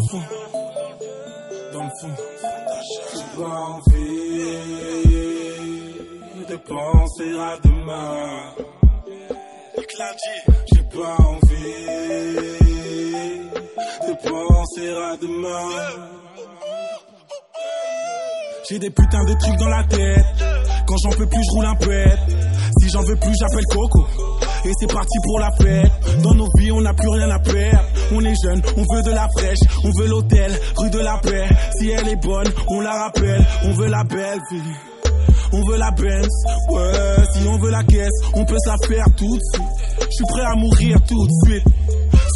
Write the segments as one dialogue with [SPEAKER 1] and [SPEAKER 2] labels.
[SPEAKER 1] Le fond. Dans le fond. J'ai pas envie de penser à demain. J'ai pas envie de penser à demain. J'ai des putains de trucs dans la tête. Quand j'en peux plus, je roule un pet. Si j'en veux plus, j'appelle Coco. Et c'est parti pour la fête. Dans nos vies, on n'a plus rien à perdre. On est jeune, on veut de la fraîche. On veut l'hôtel, rue de la paix. Si elle est bonne, on la rappelle. On veut la belle vie. On veut la Benz, ouais, si on veut la caisse, on peut se la faire tout de suite. Je suis prêt à mourir tout de suite.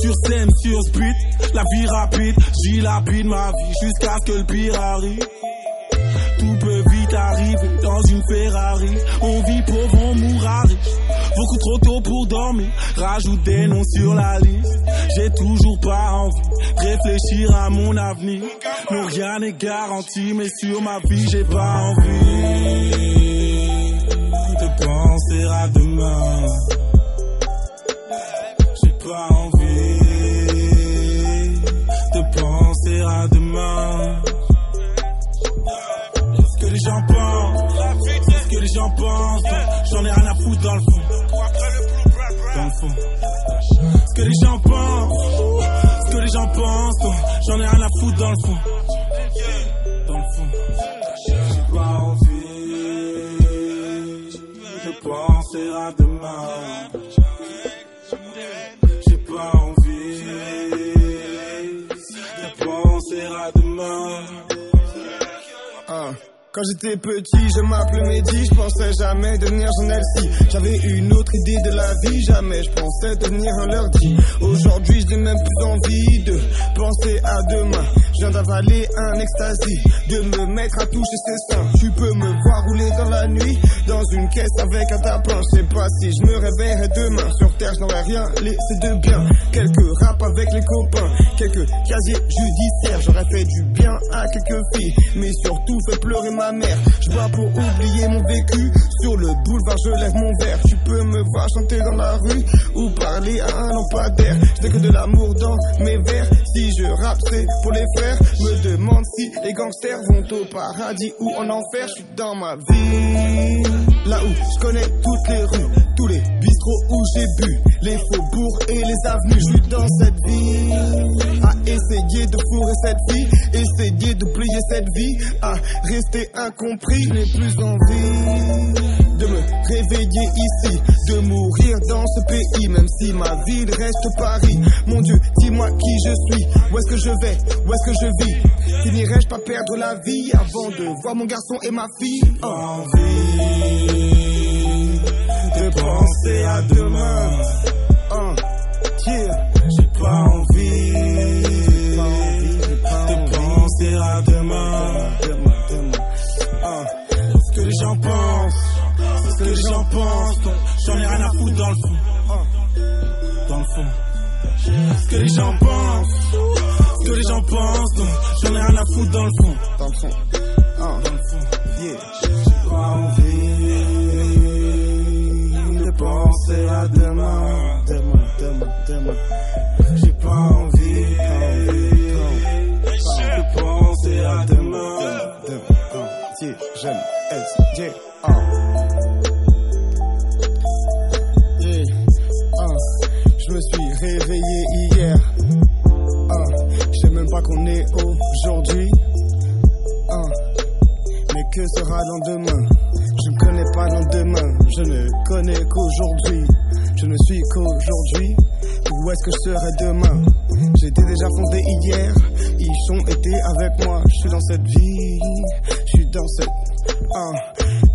[SPEAKER 1] Sur scène, sur speed, la vie rapide, j'y lapide ma vie jusqu'à ce que le pire arrive. Tout peut vite arriver dans une Ferrari. On vit pauvre, on mourra. Beaucoup trop tôt pour dormir. Rajoute des noms sur la liste. J'ai toujours pas envie de réfléchir à mon avenir. Non, rien n'est garanti, mais sur ma vie, j'ai pas envie de penser à demain. J'ai pas envie de penser à demain. Ce que les gens pensent, les gens pensent, j'en ai rien à foutre dans le fond. Dans le fond. Ce que les gens pensent, ce que les gens pensent, j'en ai rien à foutre dans le fond. Dans le fond. J'ai pas envie de penser à demain. J'ai pas envie de penser à demain.
[SPEAKER 2] Quand j'étais petit, je m'appelais Mehdi, je pensais jamais devenir journaliste. J'avais une autre idée de la vie, jamais je pensais devenir un lundi. Aujourd'hui, je n'ai même plus envie de penser à demain. Je viens d'avaler un ecstasy, de me mettre à toucher ses seins. Tu peux me voir rouler dans la nuit, dans une caisse avec un tapin. Je sais pas si je me réveillerai demain. Sur terre, je rien laissé de bien. Quelques rap avec les copains, quelques casiers judiciaires. J'aurais fait du bien à quelques filles, mais surtout fait pleurer ma Je bois pour oublier mon vécu. Sur le boulevard, je lève mon verre. Tu peux me voir chanter dans la rue ou parler à un lampadaire. Je que de l'amour dans mes vers. Si je rappe, c'est pour les frères. Me demande si les gangsters vont au paradis ou en enfer. Je suis dans ma vie. Là où je connais toutes les rues, les bistrots où j'ai bu, les faubourgs et les avenues. Je suis dans cette vie. À essayer de fourrer cette vie, essayer d'oublier cette vie, à rester incompris. Je n'ai plus envie de me réveiller ici, de mourir dans ce pays, même si ma ville reste Paris. Mon Dieu, dis-moi qui je suis, où est-ce que je vais, où est-ce que je vis? Finirai-je pas perdre la vie avant de voir mon garçon et ma fille?
[SPEAKER 1] Envie de penser à demain.
[SPEAKER 2] Yeah.
[SPEAKER 1] J'ai pas envie de penser à demain.
[SPEAKER 2] Uh,
[SPEAKER 1] Ce que les gens pensent, ce que les gens pensent, j'en ai rien à foutre dans le fond. Dans le fond. Ce que les gens pensent, ce que les gens pensent, j'en ai rien à foutre dans le fond.
[SPEAKER 2] Dans le fond. Yeah. J'ai pas envie penser à demain. Demain, demain, demain. Que je serai demain J'étais déjà fondé hier, ils ont été avec moi. Je suis dans cette vie, je suis dans cette. Ah.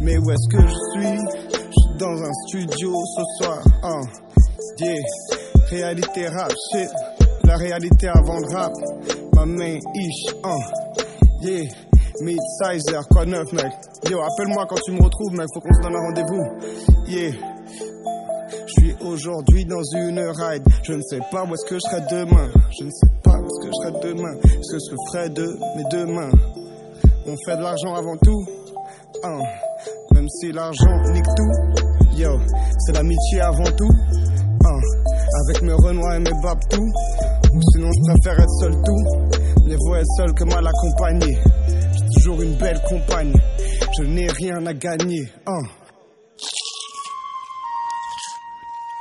[SPEAKER 2] Mais où est-ce que je suis? Je suis dans un studio ce soir. Ah. Yeah. Réalité rap, shit. La réalité avant le rap. Ma main ish, ah. Yeah. Mid-sizer, quoi neuf, mec. Yo, appelle-moi quand tu me retrouves, mec. Faut qu'on se donne un rendez-vous. Yeah. Aujourd'hui dans une ride. Je ne sais pas où est-ce que je serai demain. Je ne sais pas où est-ce que je serai demain. Ce que je ferai de mes deux mains. On fait de l'argent avant tout. Hein. Même si l'argent nique tout. Yo, c'est l'amitié avant tout. Hein. Avec mes renois et mes babtous. Ou sinon, je préfère être seul tout. Mieux vaut être seul que mal accompagné. J'ai toujours une belle compagne. Je n'ai rien à gagner. Hein.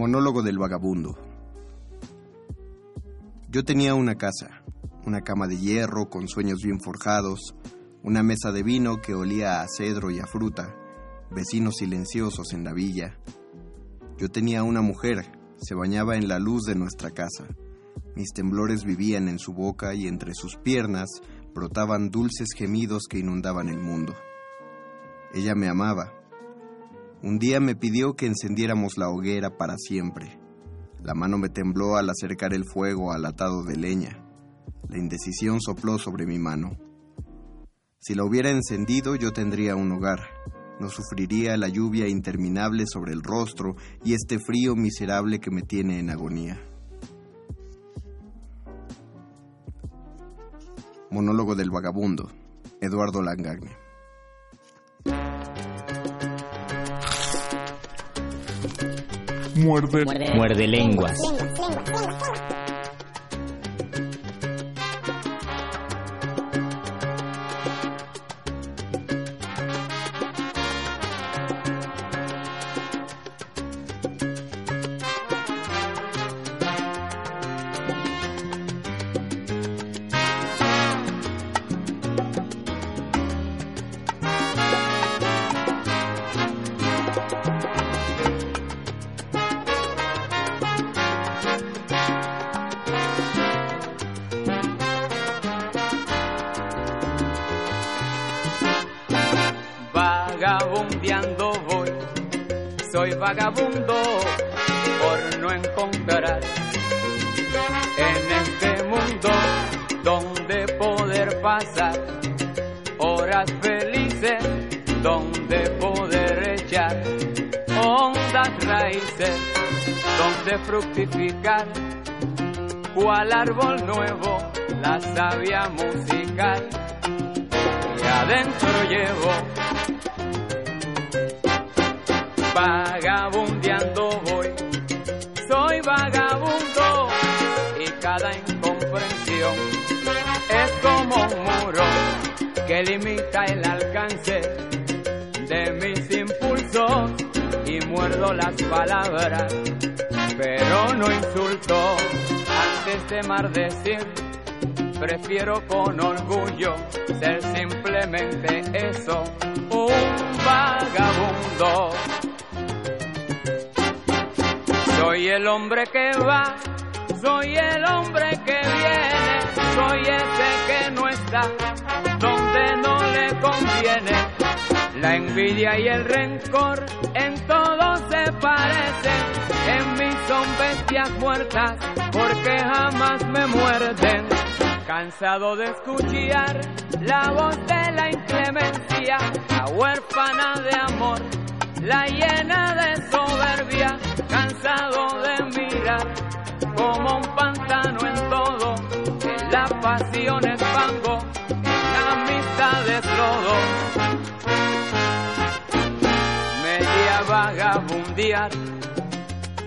[SPEAKER 3] Monólogo del vagabundo. Yo tenía una casa, una cama de hierro con sueños bien forjados, una mesa de vino que olía a cedro y a fruta, vecinos silenciosos en la villa. Yo tenía una mujer, se bañaba en la luz de nuestra casa. Mis temblores vivían en su boca y entre sus piernas brotaban dulces gemidos que inundaban el mundo. Ella me amaba. Un día me pidió que encendiéramos la hoguera para siempre. La mano me tembló al acercar el fuego al atado de leña. La indecisión sopló sobre mi mano. Si la hubiera encendido yo tendría un hogar. No sufriría la lluvia interminable sobre el rostro y este frío miserable que me tiene en agonía. Monólogo del vagabundo. Eduardo Langagne.
[SPEAKER 4] Muerde.
[SPEAKER 5] Muerde lenguas.
[SPEAKER 6] Vagabundo por no encontrar en este mundo donde poder pasar horas felices, donde poder echar hondas raíces, donde fructificar, cual árbol nuevo, la savia musical y adentro llevo vagabundeando voy. Soy vagabundo y cada incomprensión es como un muro que limita el alcance de mis impulsos y muerdo las palabras, pero no insulto antes de maldecir. Prefiero con orgullo ser simplemente eso un vagabundo. Soy el hombre que va, soy el hombre que viene, soy ese que no está donde no le conviene. La envidia y el rencor en todo se parecen, en mí son bestias muertas porque jamás me muerden. Cansado de escuchar la voz de la inclemencia, la huérfana de amor, la llena de soberbia, cansado de mirar como un pantano en todo, en la pasión es fango, la amistad es lodo. Media vagabundear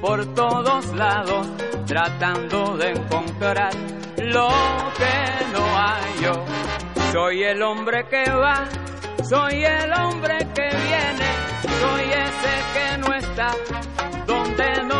[SPEAKER 6] por todos lados, tratando de encontrar lo que no hay yo. Soy el hombre que va, soy el hombre que viene, soy ese que no está donde no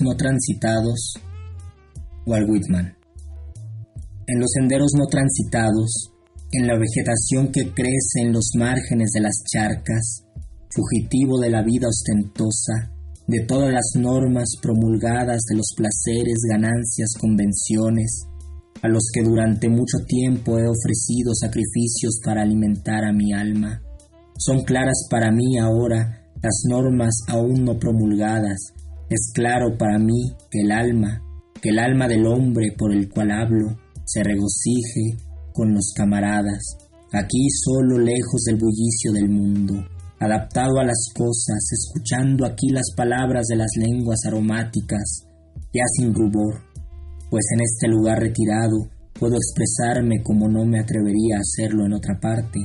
[SPEAKER 6] no
[SPEAKER 4] transitados, Walt Whitman. En los senderos no transitados, en la vegetación que crece en los márgenes de las charcas, fugitivo de la vida ostentosa, de todas las normas promulgadas de los placeres, ganancias, convenciones, a los que durante mucho tiempo he ofrecido sacrificios para alimentar a mi alma. Son claras para mí ahora las normas aún no promulgadas. Es claro para mí que el alma, que el alma del hombre por el cual hablo, se regocije con los camaradas, aquí solo lejos del bullicio del mundo, adaptado a las cosas, escuchando aquí las palabras de las lenguas aromáticas, ya sin rubor, pues en este lugar retirado, puedo expresarme como no me atrevería a hacerlo en otra parte,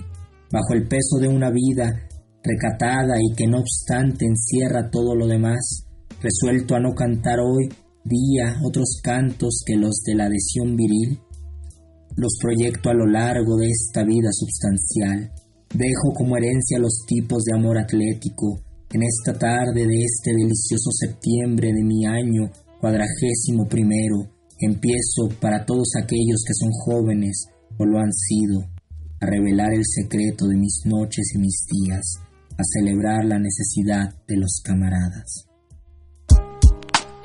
[SPEAKER 4] bajo el peso de una vida recatada y que no obstante encierra todo lo demás, resuelto a no cantar hoy día otros cantos que los de la adhesión viril, los proyecto a lo largo de esta vida substancial, dejo como herencia los tipos de amor atlético, en esta tarde de este delicioso septiembre de mi año cuadragésimo primero, empiezo para todos aquellos que son jóvenes o lo han sido, a revelar el secreto de mis noches y mis días, a celebrar la necesidad de los camaradas.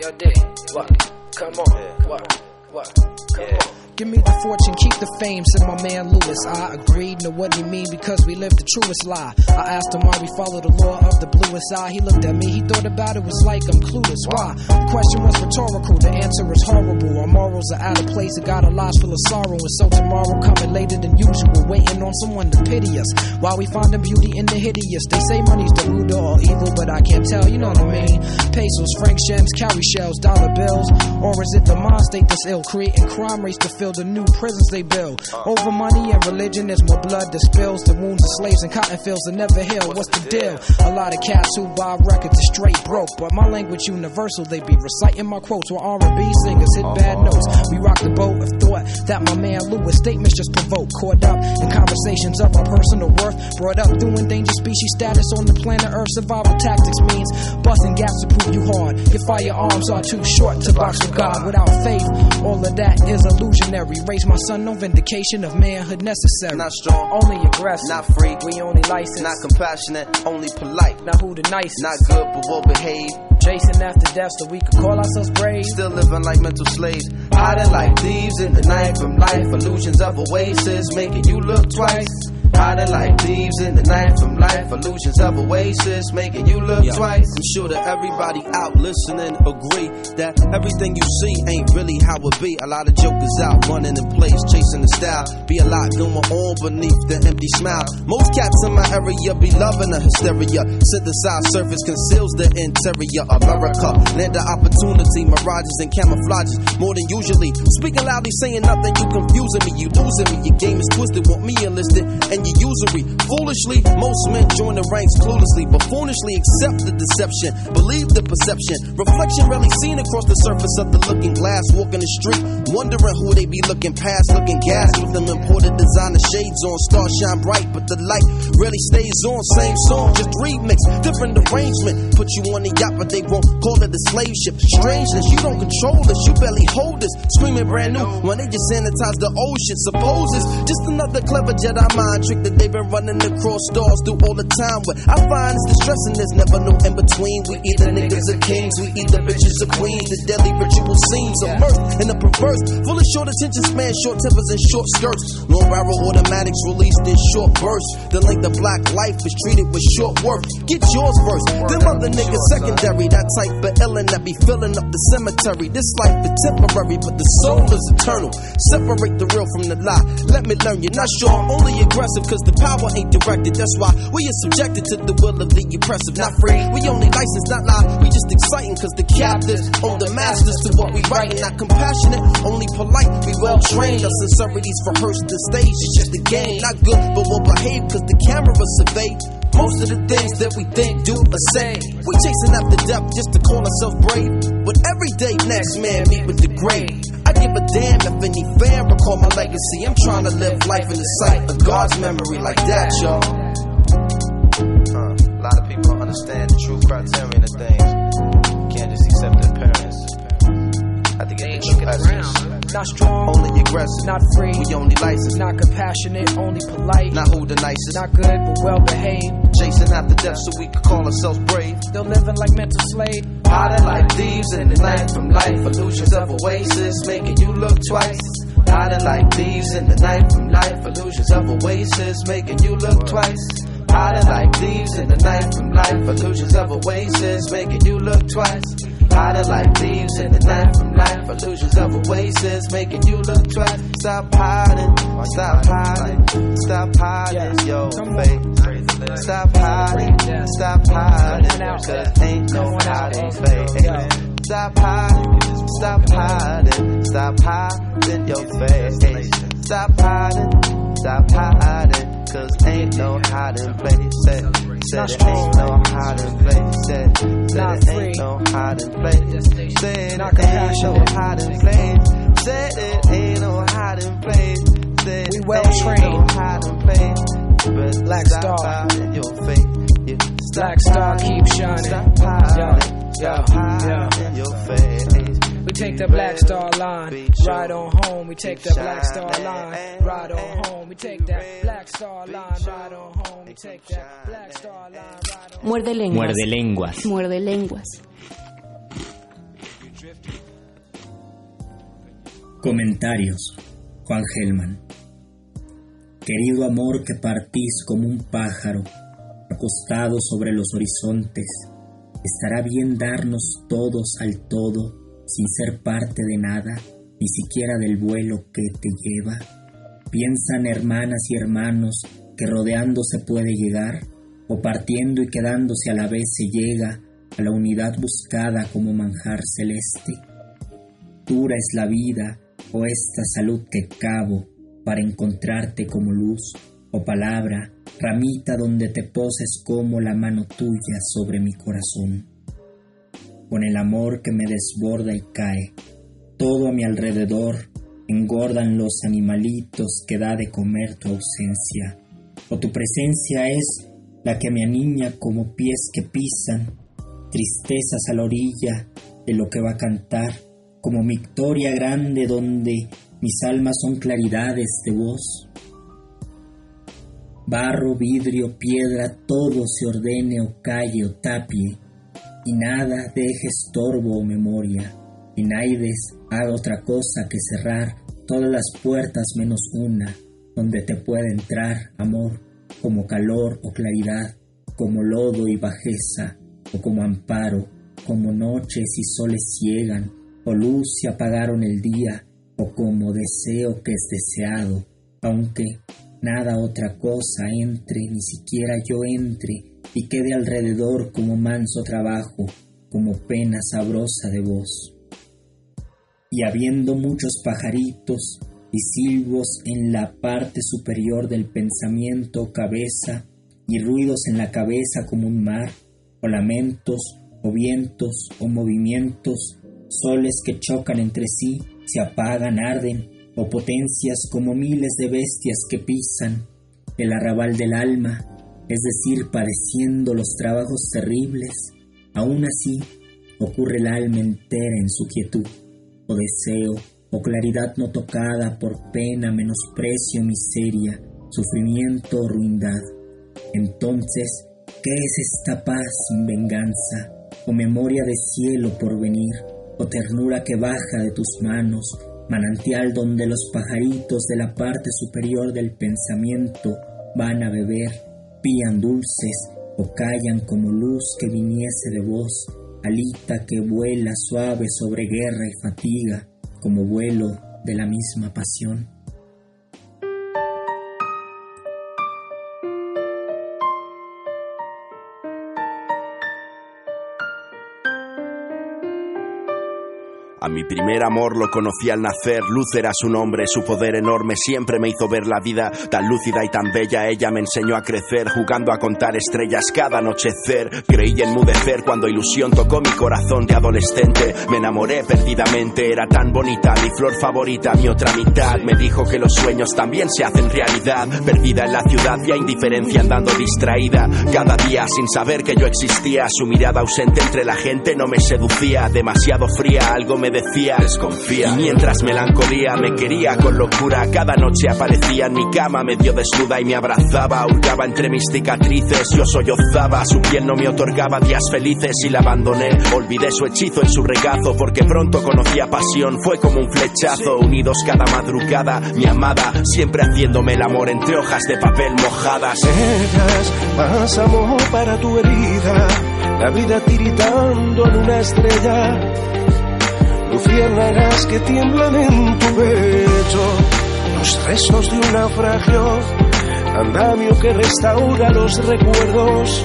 [SPEAKER 4] your. What? Come on. What? What? Come on.
[SPEAKER 5] Give me the fortune, keep the fame, said my man Lewis. I agreed, know what he mean because we live the truest lie. I asked him why we follow the law of the bluest eye. He looked at me, he thought about it, was like I'm clueless. Why? The question was rhetorical, the answer is horrible. Our morals are out of place, it got our lives full of sorrow. And so tomorrow coming later than usual, waiting on someone to pity us. While we find the beauty in the hideous. They say money's the root of all evil, but I can't tell, you know what I mean? Pesos, franc gems, cowrie shells, dollar bills. Or is it the mind state that's ill, creating crime rates to fill the new prisons they build. Over money and religion, there's more blood that spills. The wounds of slaves and cotton fields that never heal. What's the deal? A lot of cats who buy records are straight broke, but my language universal. They be reciting my quotes while R&B singers hit bad uh-huh. notes. We rock the boat of thought that my man Lewis statements just provoke. Caught up in conversations of our personal worth. Brought up through endangered species status on the planet Earth. Survival tactics means busting gaps to prove you hard. Your firearms are too short to box with God. Without faith, all of that is illusionary. Raise my son, no vindication of manhood necessary.
[SPEAKER 7] Not strong,
[SPEAKER 5] only aggressive.
[SPEAKER 7] not free,
[SPEAKER 5] We only licensed.
[SPEAKER 7] not compassionate, only polite.
[SPEAKER 5] Now who the nicest?
[SPEAKER 7] Not good, but well behaved.
[SPEAKER 5] Chasing after death so we could call ourselves brave.
[SPEAKER 7] Still living like mental slaves. Hiding like thieves in the night from life. Illusions of oasis, making you look twice. Hiding like thieves in the night from life. Illusions of oasis, making you look twice. I'm sure that everybody out listening agree that everything you see ain't really how it be. A lot of jokers out running in place, chasing the style. Be a lot going on beneath the empty smile. Most cats in my area be loving the hysteria. Synthesized surface conceals the interior. America, land of opportunity, mirages and camouflages more than usually. Speaking loudly, saying nothing, you confusing me, you losing me. Your game is twisted, want me enlisted, and you usury. Foolishly, most men join the ranks cluelessly, but foolishly accept the deception, believe the perception. Reflection rarely seen across the surface of the looking glass, walking the street, wondering who they be looking past, looking gas with them imported designer shades on. Stars shine bright, but the light rarely stays on. Same song, just remix, different arrangement. Put you on the yacht, but they won't call it a slave ship. Strangeness, you don't control this, you barely hold this. Screaming brand new when they just sanitize the old shit. Suppose it's just another clever Jedi mind trick that they've been running across stars through all the time. But I find it's distressing, there's never no in between. We either niggas or kings, we either bitches or queens. The deadly ritual scenes mirth and the perverse. Full of short attention span, short tempers and short skirts. Long barrel automatics released in short bursts. The length of black life is treated with short work. Get yours first, them other niggas secondary. That type of illin' that be filling up the cemetery. This life is temporary, but the soul is eternal. Separate the real from the lie. Let me learn you're not sure, I'm only aggressive cause the power ain't directed. That's why we are subjected to the will of the oppressive. Not free, we only licensed, not lie. We just exciting cause the captives own the masters to what we writing. Not compassionate, only polite. We well trained. Our sincerities rehearsed the stage. It's just a game. Not good, but well behaved cause the camera survey. Most of the things that we think, do, or say. We chasing after depth just to call ourselves brave. But every day, next man meet with the grave. I give a damn if any fan recall my legacy. I'm trying to live life in the sight of God's memory like that, y'all. Uh, a lot of people don't understand the true criterion of things. Can't just accept their parents. I think it's true essence.
[SPEAKER 5] Not strong,
[SPEAKER 7] Only aggressive.
[SPEAKER 5] not free,
[SPEAKER 7] We only licensed.
[SPEAKER 5] not compassionate, only polite.
[SPEAKER 7] Not who the nicest.
[SPEAKER 5] Not good, but well behaved.
[SPEAKER 7] Chasing after death so we could call ourselves brave.
[SPEAKER 5] Still living like mental slaves.
[SPEAKER 7] Hiding like thieves in the night from life. Illusions of oasis making you look twice. Hiding like thieves in the night from life. Illusions of oasis making you look twice. Hiding like thieves in the night from life. Illusions of oasis making you look twice. Hiding like thieves in the night from life. Illusions of oasis making you look twice. Stop hiding, stop hiding, stop hiding, yo, faith. Stop hiding, stop hiding, cause ain't no hiding, faith. Stop hiding, stop hiding, stop hiding, your face. Stop hiding, stop hiding, cause ain't no hiding place. Said, said it ain't no hiding place. Said, said it ain't no hiding place. Said it ain't no hiding place. Said it ain't no hiding place. Said
[SPEAKER 5] we well trained.
[SPEAKER 7] Hiding place. But
[SPEAKER 5] Black Star.
[SPEAKER 7] in your face.
[SPEAKER 5] Black Star keep shining.
[SPEAKER 7] Stop hiding,
[SPEAKER 5] Yeah,
[SPEAKER 7] stop hiding
[SPEAKER 5] yeah.
[SPEAKER 7] in your face.
[SPEAKER 5] We take the Black Star line, ride on home. We take the Black Star line, ride on home. We take that Black Star line, ride on home. We take that Black Star line, ride on
[SPEAKER 8] Muerde lenguas.
[SPEAKER 9] Muerde lenguas.
[SPEAKER 8] Muerde lenguas.
[SPEAKER 4] Comentarios. Juan Gelman. Querido amor que partís como un pájaro, acostado sobre los horizontes, estará bien darnos todos al todo, sin ser parte de nada, ni siquiera del vuelo que te lleva. Piensan hermanas y hermanos que rodeando se puede llegar, o partiendo y quedándose a la vez se llega a la unidad buscada como manjar celeste. Dura es la vida, o esta salud que cavo para encontrarte como luz, o palabra, ramita donde te poses como la mano tuya sobre mi corazón. Con el amor que me desborda y cae, todo a mi alrededor engordan los animalitos que da de comer tu ausencia, o tu presencia es la que me aniña como pies que pisan, tristezas a la orilla de lo que va a cantar, como victoria grande donde mis almas son claridades de voz. Barro, vidrio, piedra, todo se ordene o calle o tapie, y nada deje estorbo o memoria, y naides haga otra cosa que cerrar todas las puertas menos una, donde te pueda entrar amor, como calor o claridad, como lodo y bajeza, o como amparo, como noches y soles ciegan, o luz y apagaron el día, o como deseo que es deseado, aunque nada otra cosa entre, ni siquiera yo entre, y quede alrededor como manso trabajo, como pena sabrosa de voz. Y habiendo muchos pajaritos y silbos en la parte superior del pensamiento cabeza, y ruidos en la cabeza como un mar, o lamentos, o vientos, o movimientos, soles que chocan entre sí, se apagan, arden, o potencias como miles de bestias que pisan el arrabal del alma, es decir, padeciendo los trabajos terribles, aún así ocurre el alma entera en su quietud, o deseo, o claridad no tocada por pena, menosprecio, miseria, sufrimiento o ruindad. Entonces, ¿qué es esta paz sin venganza, o memoria de cielo por venir? o ternura que baja de tus manos, manantial donde los pajaritos de la parte superior del pensamiento van a beber, dulces o callan como luz que viniese de vos, alita que vuela suave sobre guerra y fatiga, como vuelo de la misma pasión.
[SPEAKER 10] A mi primer amor lo conocí al nacer, luz era su nombre, su poder enorme siempre me hizo ver la vida tan lúcida y tan bella. Ella me enseñó a crecer, jugando a contar estrellas cada anochecer. Creí enmudecer cuando ilusión tocó mi corazón de adolescente. Me enamoré perdidamente, era tan bonita, mi flor favorita, mi otra mitad. Me dijo que los sueños también se hacen realidad. Perdida en la ciudad, ya indiferencia andando distraída. Cada día sin saber que yo existía, su mirada ausente entre la gente no me seducía. Demasiado fría, algo me decía desconfía. Y mientras melancolía me quería con locura, cada noche aparecía en mi cama medio desnuda y me abrazaba, hurgaba entre mis cicatrices, yo sollozaba, su piel no me otorgaba días felices y la abandoné. Olvidé su hechizo en su regazo porque pronto conocía pasión, fue como un flechazo, unidos cada madrugada, mi amada, siempre haciéndome el amor entre hojas de papel mojadas.
[SPEAKER 11] Dejas más amor para tu herida, la vida tiritando en una estrella luciérnagas que tiemblan en tu pecho, los restos de un naufragio, andamio que restaura los recuerdos,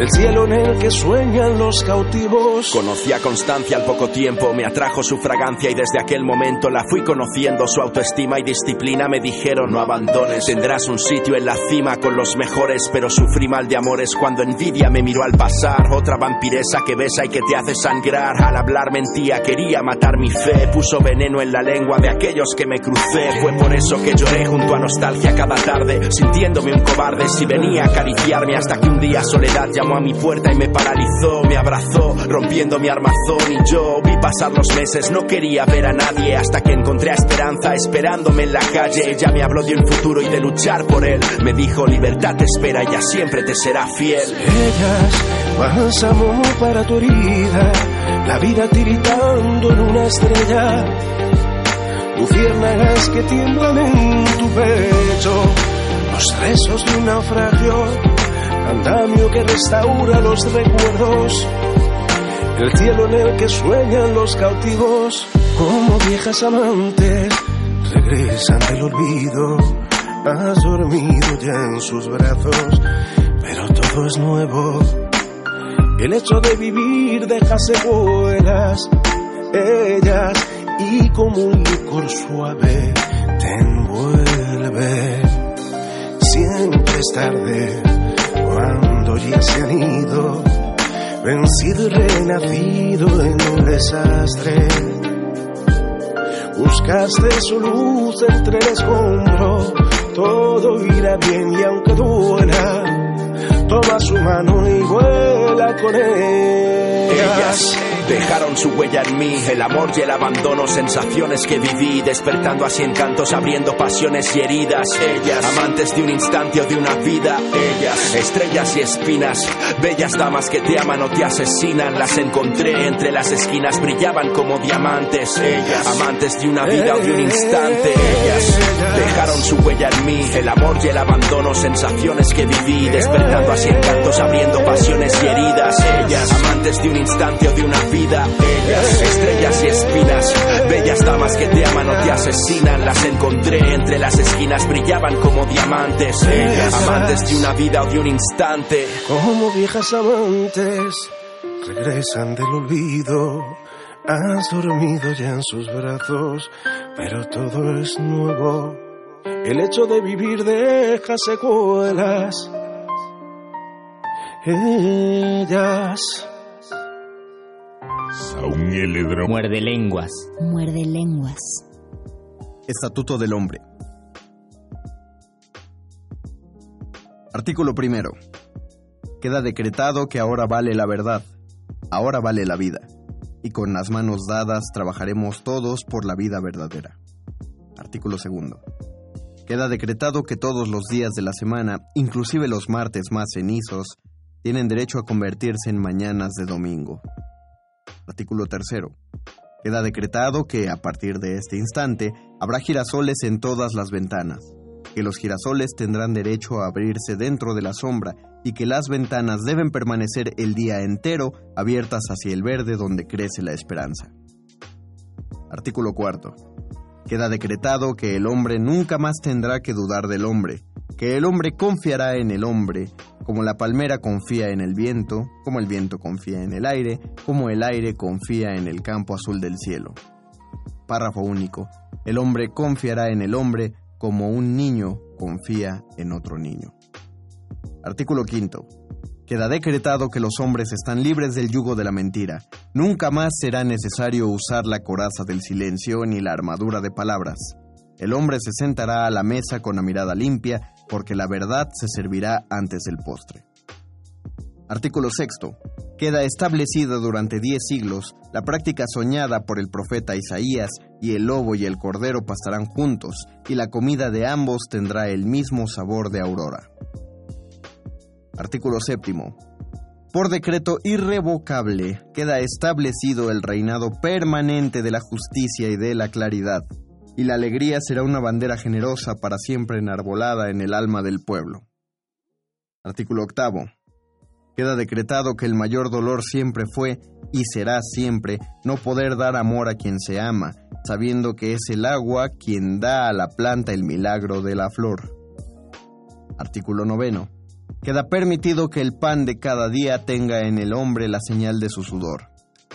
[SPEAKER 11] el cielo en el que sueñan los cautivos.
[SPEAKER 10] Conocí a Constancia al poco tiempo, me atrajo su fragancia y desde aquel momento la fui conociendo. Su autoestima y disciplina me dijeron no abandones, tendrás un sitio en la cima con los mejores, pero sufrí mal de amores cuando envidia me miró al pasar. Otra vampiresa que besa y que te hace sangrar. Al hablar mentía, quería matar mi fe, puso veneno en la lengua de aquellos que me crucé. Fue por eso que lloré junto a nostalgia cada tarde, sintiéndome un cobarde si venía a acariciarme hasta que un día soledad llamó a mi puerta y me paralizó, me abrazó, rompiendo mi armazón y yo vi pasar los meses, no quería ver a nadie hasta que encontré a Esperanza esperándome en la calle. Ella me habló de un futuro y de luchar por él. Me dijo, libertad te espera, ella siempre te será fiel.
[SPEAKER 11] Ellas bálsamo para tu herida, la vida tiritando en una estrella. Luciérnagas que tiemblan en tu pecho, los rezos de un naufragio andamio que restaura los recuerdos, el cielo en el que sueñan los cautivos, como viejas amantes, regresan del olvido, has dormido ya en sus brazos, pero todo es nuevo. El hecho de vivir deja secuelas, ellas, y como un licor suave te envuelve. Siempre es tarde ya se han ido, vencido y renacido en un desastre. Buscaste su luz entre el escombro, todo irá bien y aunque duela, toma su mano y vuela con ellas.
[SPEAKER 10] Dejaron su huella en mí, el amor y el abandono, sensaciones que viví, despertando así encantos, abriendo pasiones y heridas. Ellas, amantes de un instante o de una vida. Ellas, estrellas y espinas, bellas damas que te aman o te asesinan. Las encontré entre las esquinas, brillaban como diamantes. Ellas, amantes de una vida o de un instante. Ellas, dejaron su huella en mí, el amor y el abandono, sensaciones que viví, despertando así encantos, abriendo pasiones y heridas. Ellas, amantes de un instante o de una vida ellas, estrellas y espinas, bellas damas que te aman o te asesinan, las encontré entre las esquinas, brillaban como diamantes, ellas, amantes de una vida o de un instante,
[SPEAKER 11] como viejas amantes, regresan del olvido, has dormido ya en sus brazos, pero todo es nuevo, el hecho de vivir deja secuelas, ellas
[SPEAKER 8] Muerde lenguas.
[SPEAKER 12] Muerde lenguas.
[SPEAKER 3] Estatuto del Hombre. Artículo primero. Queda decretado que ahora vale la verdad, ahora vale la vida, y con las manos dadas trabajaremos todos por la vida verdadera. Artículo segundo. Queda decretado que todos los días de la semana, inclusive los martes más cenizos, tienen derecho a convertirse en mañanas de domingo. Artículo tercero. Queda decretado que, a partir de este instante, habrá girasoles en todas las ventanas, que los girasoles tendrán derecho a abrirse dentro de la sombra y que las ventanas deben permanecer el día entero abiertas hacia el verde donde crece la esperanza. Artículo cuarto. Queda decretado que el hombre nunca más tendrá que dudar del hombre, que el hombre confiará en el hombre, como la palmera confía en el viento, como el viento confía en el aire, como el aire confía en el campo azul del cielo. Párrafo único. El hombre confiará en el hombre como un niño confía en otro niño. Artículo quinto. Queda decretado que los hombres están libres del yugo de la mentira. Nunca más será necesario usar la coraza del silencio ni la armadura de palabras. El hombre se sentará a la mesa con la mirada limpia, porque la verdad se servirá antes del postre. Artículo sexto. Queda establecida durante diez siglos la práctica soñada por el profeta Isaías, y el lobo y el cordero pastarán juntos, y la comida de ambos tendrá el mismo sabor de aurora. Artículo séptimo. Por decreto irrevocable queda establecido el reinado permanente de la justicia y de la claridad, y la alegría será una bandera generosa para siempre enarbolada en el alma del pueblo. Artículo octavo. Queda decretado que el mayor dolor siempre fue y será siempre no poder dar amor a quien se ama, sabiendo que es el agua quien da a la planta el milagro de la flor. Artículo noveno Queda permitido que el pan de cada día tenga en el hombre la señal de su sudor,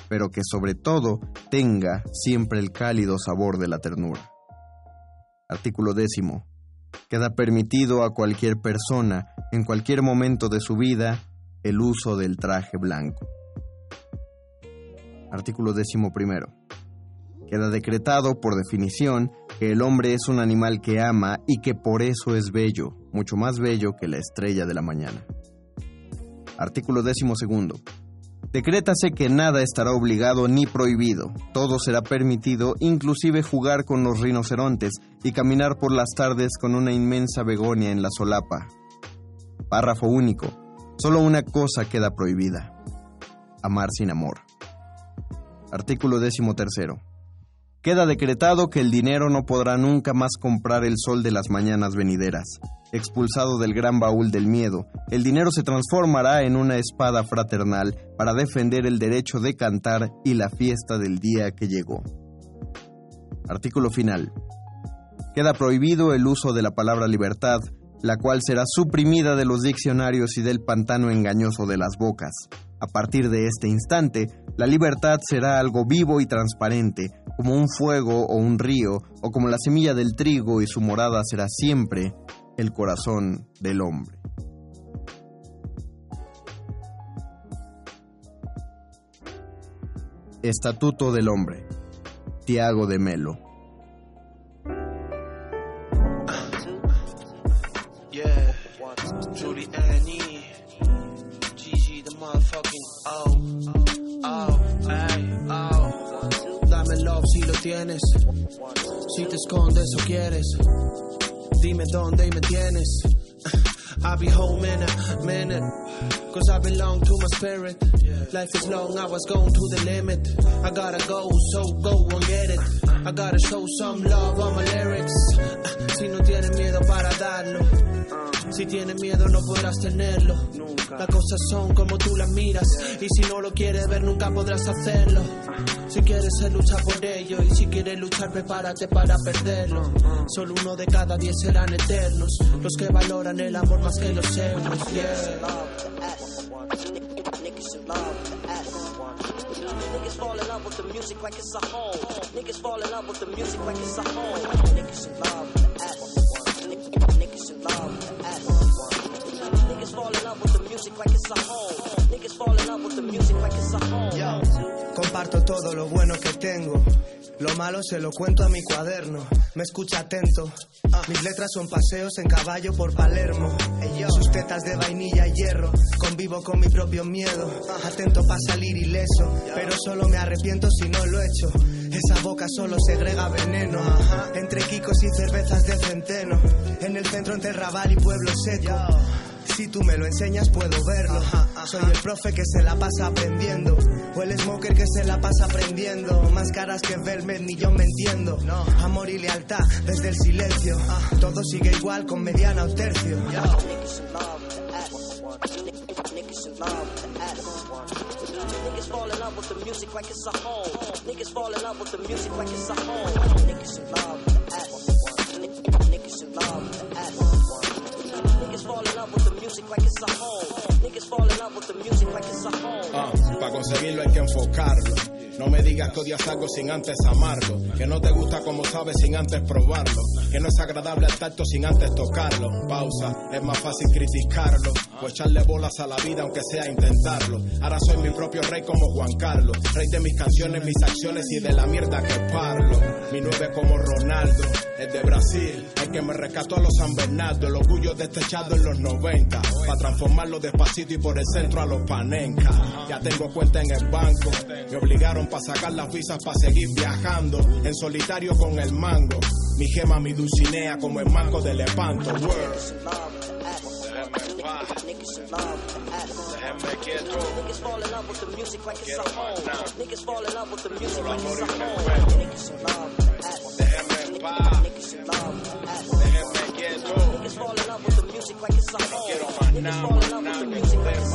[SPEAKER 3] pero que sobre todo tenga siempre el cálido sabor de la ternura. Artículo décimo. Queda permitido a cualquier persona, en cualquier momento de su vida, el uso del traje blanco. Artículo décimo primero. Queda decretado, por definición, que el hombre es un animal que ama y que por eso es bello, mucho más bello que la estrella de la mañana. Artículo décimo segundo. Decrétase que nada estará obligado ni prohibido, todo será permitido, inclusive jugar con los rinocerontes y caminar por las tardes con una inmensa begonia en la solapa. Párrafo único. Solo una cosa queda prohibida. Amar sin amor. Artículo décimo tercero. Queda decretado que el dinero no podrá nunca más comprar el sol de las mañanas venideras. Expulsado del gran baúl del miedo, el dinero se transformará en una espada fraternal para defender el derecho de cantar y la fiesta del día que llegó. Artículo final. Queda prohibido el uso de la palabra libertad, la cual será suprimida de los diccionarios y del pantano engañoso de las bocas. A partir de este instante, la libertad será algo vivo y transparente, como un fuego o un río, o como la semilla del trigo y su morada será siempre el corazón del hombre. Estatuto del Hombre. Tiago de Melo.
[SPEAKER 13] Love si lo tienes, si te escondes o quieres, dime dónde me tienes. I'll be home in a minute. Cause I belong to my spirit. Life is long, I was going to the limit. I gotta go, so go and get it. I gotta show some love on my lyrics. Si no tienes miedo para darlo. Si tienes miedo no podrás tenerlo. Las cosas son como tú las miras. Y si no lo quieres ver nunca podrás hacerlo. Si quieres se lucha por ello. Y si quieres luchar prepárate para perderlo. Solo uno de cada diez serán eternos. Los que valoran el amor más que los euros.
[SPEAKER 14] Niggas music like it's a home. Niggas fall in love with the music like it's a home. Niggas in love with the ass. Niggas in love with the ass.
[SPEAKER 2] Comparto todo lo bueno que tengo. Lo malo se lo cuento a mi cuaderno. Me escucha atento. Mis letras son paseos en caballo por Palermo. Sus tetas de vainilla y hierro. Convivo con mi propio miedo. Atento para salir ileso. Pero solo me arrepiento si no lo he hecho. Esa boca solo segrega veneno. Entre quicos y cervezas de centeno. En el centro entre Raval y Pueblo Seco. Si tú me lo enseñas puedo verlo. Soy el profe que se la pasa aprendiendo. O el smoker que se la pasa aprendiendo. Más caras que Velvet ni yo me entiendo. Amor y lealtad desde el silencio. Todo sigue igual con mediana o tercio.
[SPEAKER 14] Niggas fall in love with the music like it's a home. Niggas fall in love with the music like it's a home. Niggas in love with the ass. Niggas in love with the ass. Fall.
[SPEAKER 15] Ah, para conseguirlo hay que enfocarlo. No me digas que odias algo sin antes amarlo. Que no te gusta como sabes sin antes probarlo. Que no es agradable el tacto sin antes tocarlo. Pausa, es más fácil criticarlo. O echarle bolas a la vida aunque sea intentarlo. Ahora soy mi propio rey como Juan Carlos. Rey de mis canciones, mis acciones y de la mierda que parlo. Mi nueve como Ronaldo, es de Brasil. Que me rescató a los San Bernardo. El orgullo destechado en los 90. Para transformarlo despacito y por el centro a los panenca. Ya tengo cuenta en el banco. Me obligaron para sacar las visas para seguir viajando. En solitario con el mango. Mi gema, mi dulcinea como el mango. Word.
[SPEAKER 14] Niggas in love the ass. Niggas fall in love with the music like it's a home. Niggas fall in love with the music like it's a home. Niggas in love. Niggas fall in love with the music like it's a home. Niggas fall in love with the music like it's.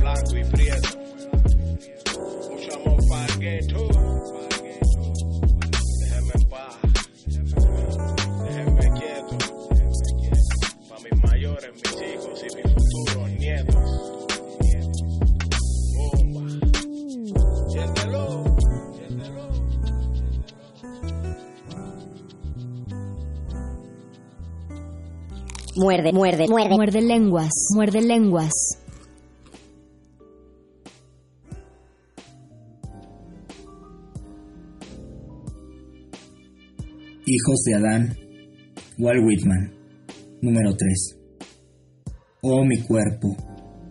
[SPEAKER 15] Blanco y prieto. Mucho amor para el.
[SPEAKER 12] Muerde, muerde, muerde.
[SPEAKER 16] Muerde lenguas, muerde lenguas.
[SPEAKER 4] Hijos de Adán, Walt Whitman, número 3. Oh mi cuerpo,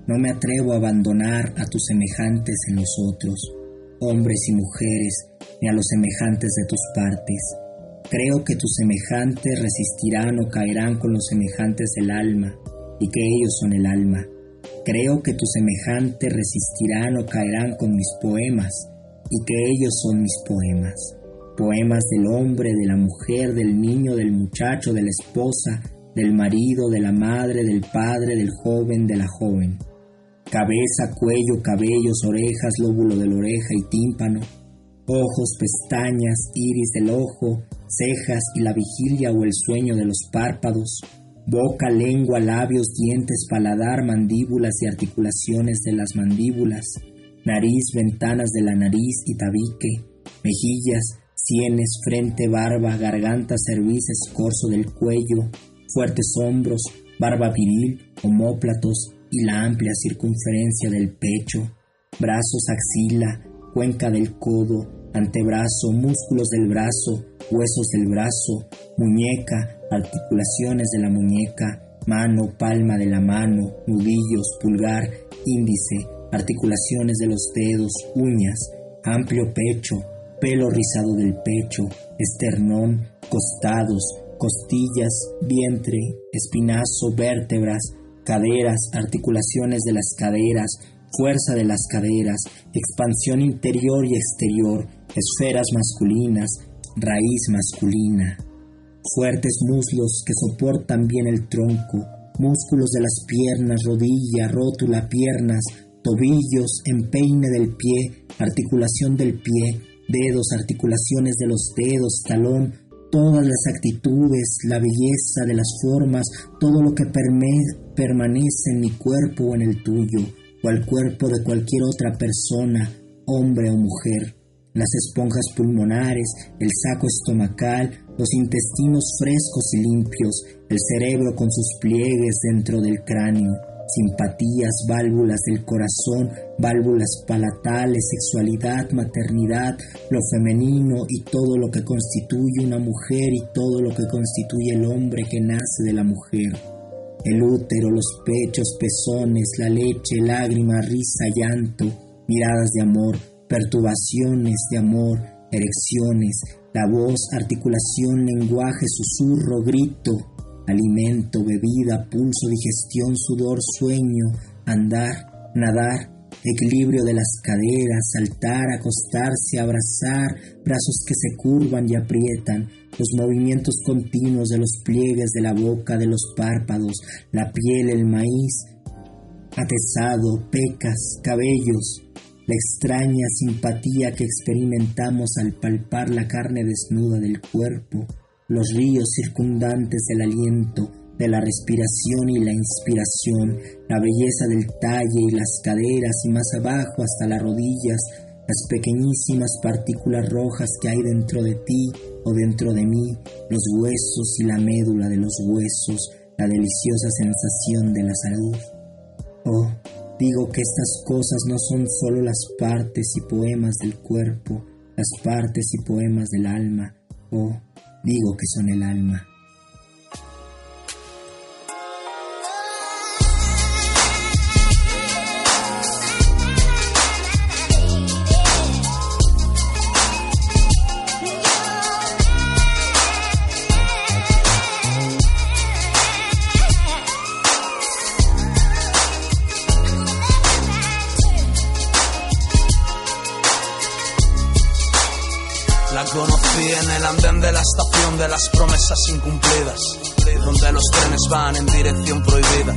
[SPEAKER 4] no me atrevo a abandonar a tus semejantes en los otros, hombres y mujeres, ni a los semejantes de tus partes. Creo que tus semejantes resistirán o caerán con los semejantes del alma, y que ellos son el alma. Creo que tus semejantes resistirán o caerán con mis poemas, y que ellos son mis poemas poemas del hombre, de la mujer, del niño, del muchacho, de la esposa, del marido, de la madre, del padre, del joven, de la joven. Cabeza, cuello, cabellos, orejas, lóbulo de la oreja y tímpano, ojos, pestañas, iris del ojo, cejas y la vigilia o el sueño de los párpados, boca, lengua, labios, dientes, paladar, mandíbulas y articulaciones de las mandíbulas, nariz, ventanas de la nariz y tabique, mejillas, sienes, frente, barba, garganta, cerviz, escorzo del cuello, fuertes hombros, barba viril, homóplatos y la amplia circunferencia del pecho, brazos, axila, cuenca del codo, antebrazo, músculos del brazo, huesos del brazo, muñeca, articulaciones de la muñeca, mano, palma de la mano, nudillos, pulgar, índice, articulaciones de los dedos, uñas, amplio pecho, pelo rizado del pecho, esternón, costados, costillas, vientre, espinazo, vértebras, caderas, articulaciones de las caderas, fuerza de las caderas, expansión interior y exterior, esferas masculinas, raíz masculina, fuertes muslos que soportan bien el tronco, músculos de las piernas, rodilla, rótula, piernas, tobillos, empeine del pie, articulación del pie, dedos, articulaciones de los dedos, talón, todas las actitudes, la belleza de las formas, todo lo que permanece en mi cuerpo o en el tuyo, o al cuerpo de cualquier otra persona, hombre o mujer, las esponjas pulmonares, el saco estomacal, los intestinos frescos y limpios, el cerebro con sus pliegues dentro del cráneo, simpatías, válvulas del corazón, válvulas palatales, sexualidad, maternidad, lo femenino y todo lo que constituye una mujer y todo lo que constituye el hombre que nace de la mujer. El útero, los pechos, pezones, la leche, lágrima, risa, llanto, miradas de amor, perturbaciones de amor, erecciones, la voz, articulación, lenguaje, susurro, grito, alimento, bebida, pulso, digestión, sudor, sueño, andar, nadar, equilibrio de las caderas, saltar, acostarse, abrazar, brazos que se curvan y aprietan, los movimientos continuos de los pliegues de la boca, de los párpados, la piel, el maíz, atesado, pecas, cabellos, la extraña simpatía que experimentamos al palpar la carne desnuda del cuerpo, los ríos circundantes del aliento, de la respiración y la inspiración, la belleza del talle y las caderas y más abajo hasta las rodillas, las pequeñísimas partículas rojas que hay dentro de ti o dentro de mí, los huesos y la médula de los huesos, la deliciosa sensación de la salud. Oh, digo que estas cosas no son solo las partes y poemas del cuerpo, las partes y poemas del alma. Oh, digo que son el alma.
[SPEAKER 17] De las promesas incumplidas, donde los trenes van en dirección prohibida.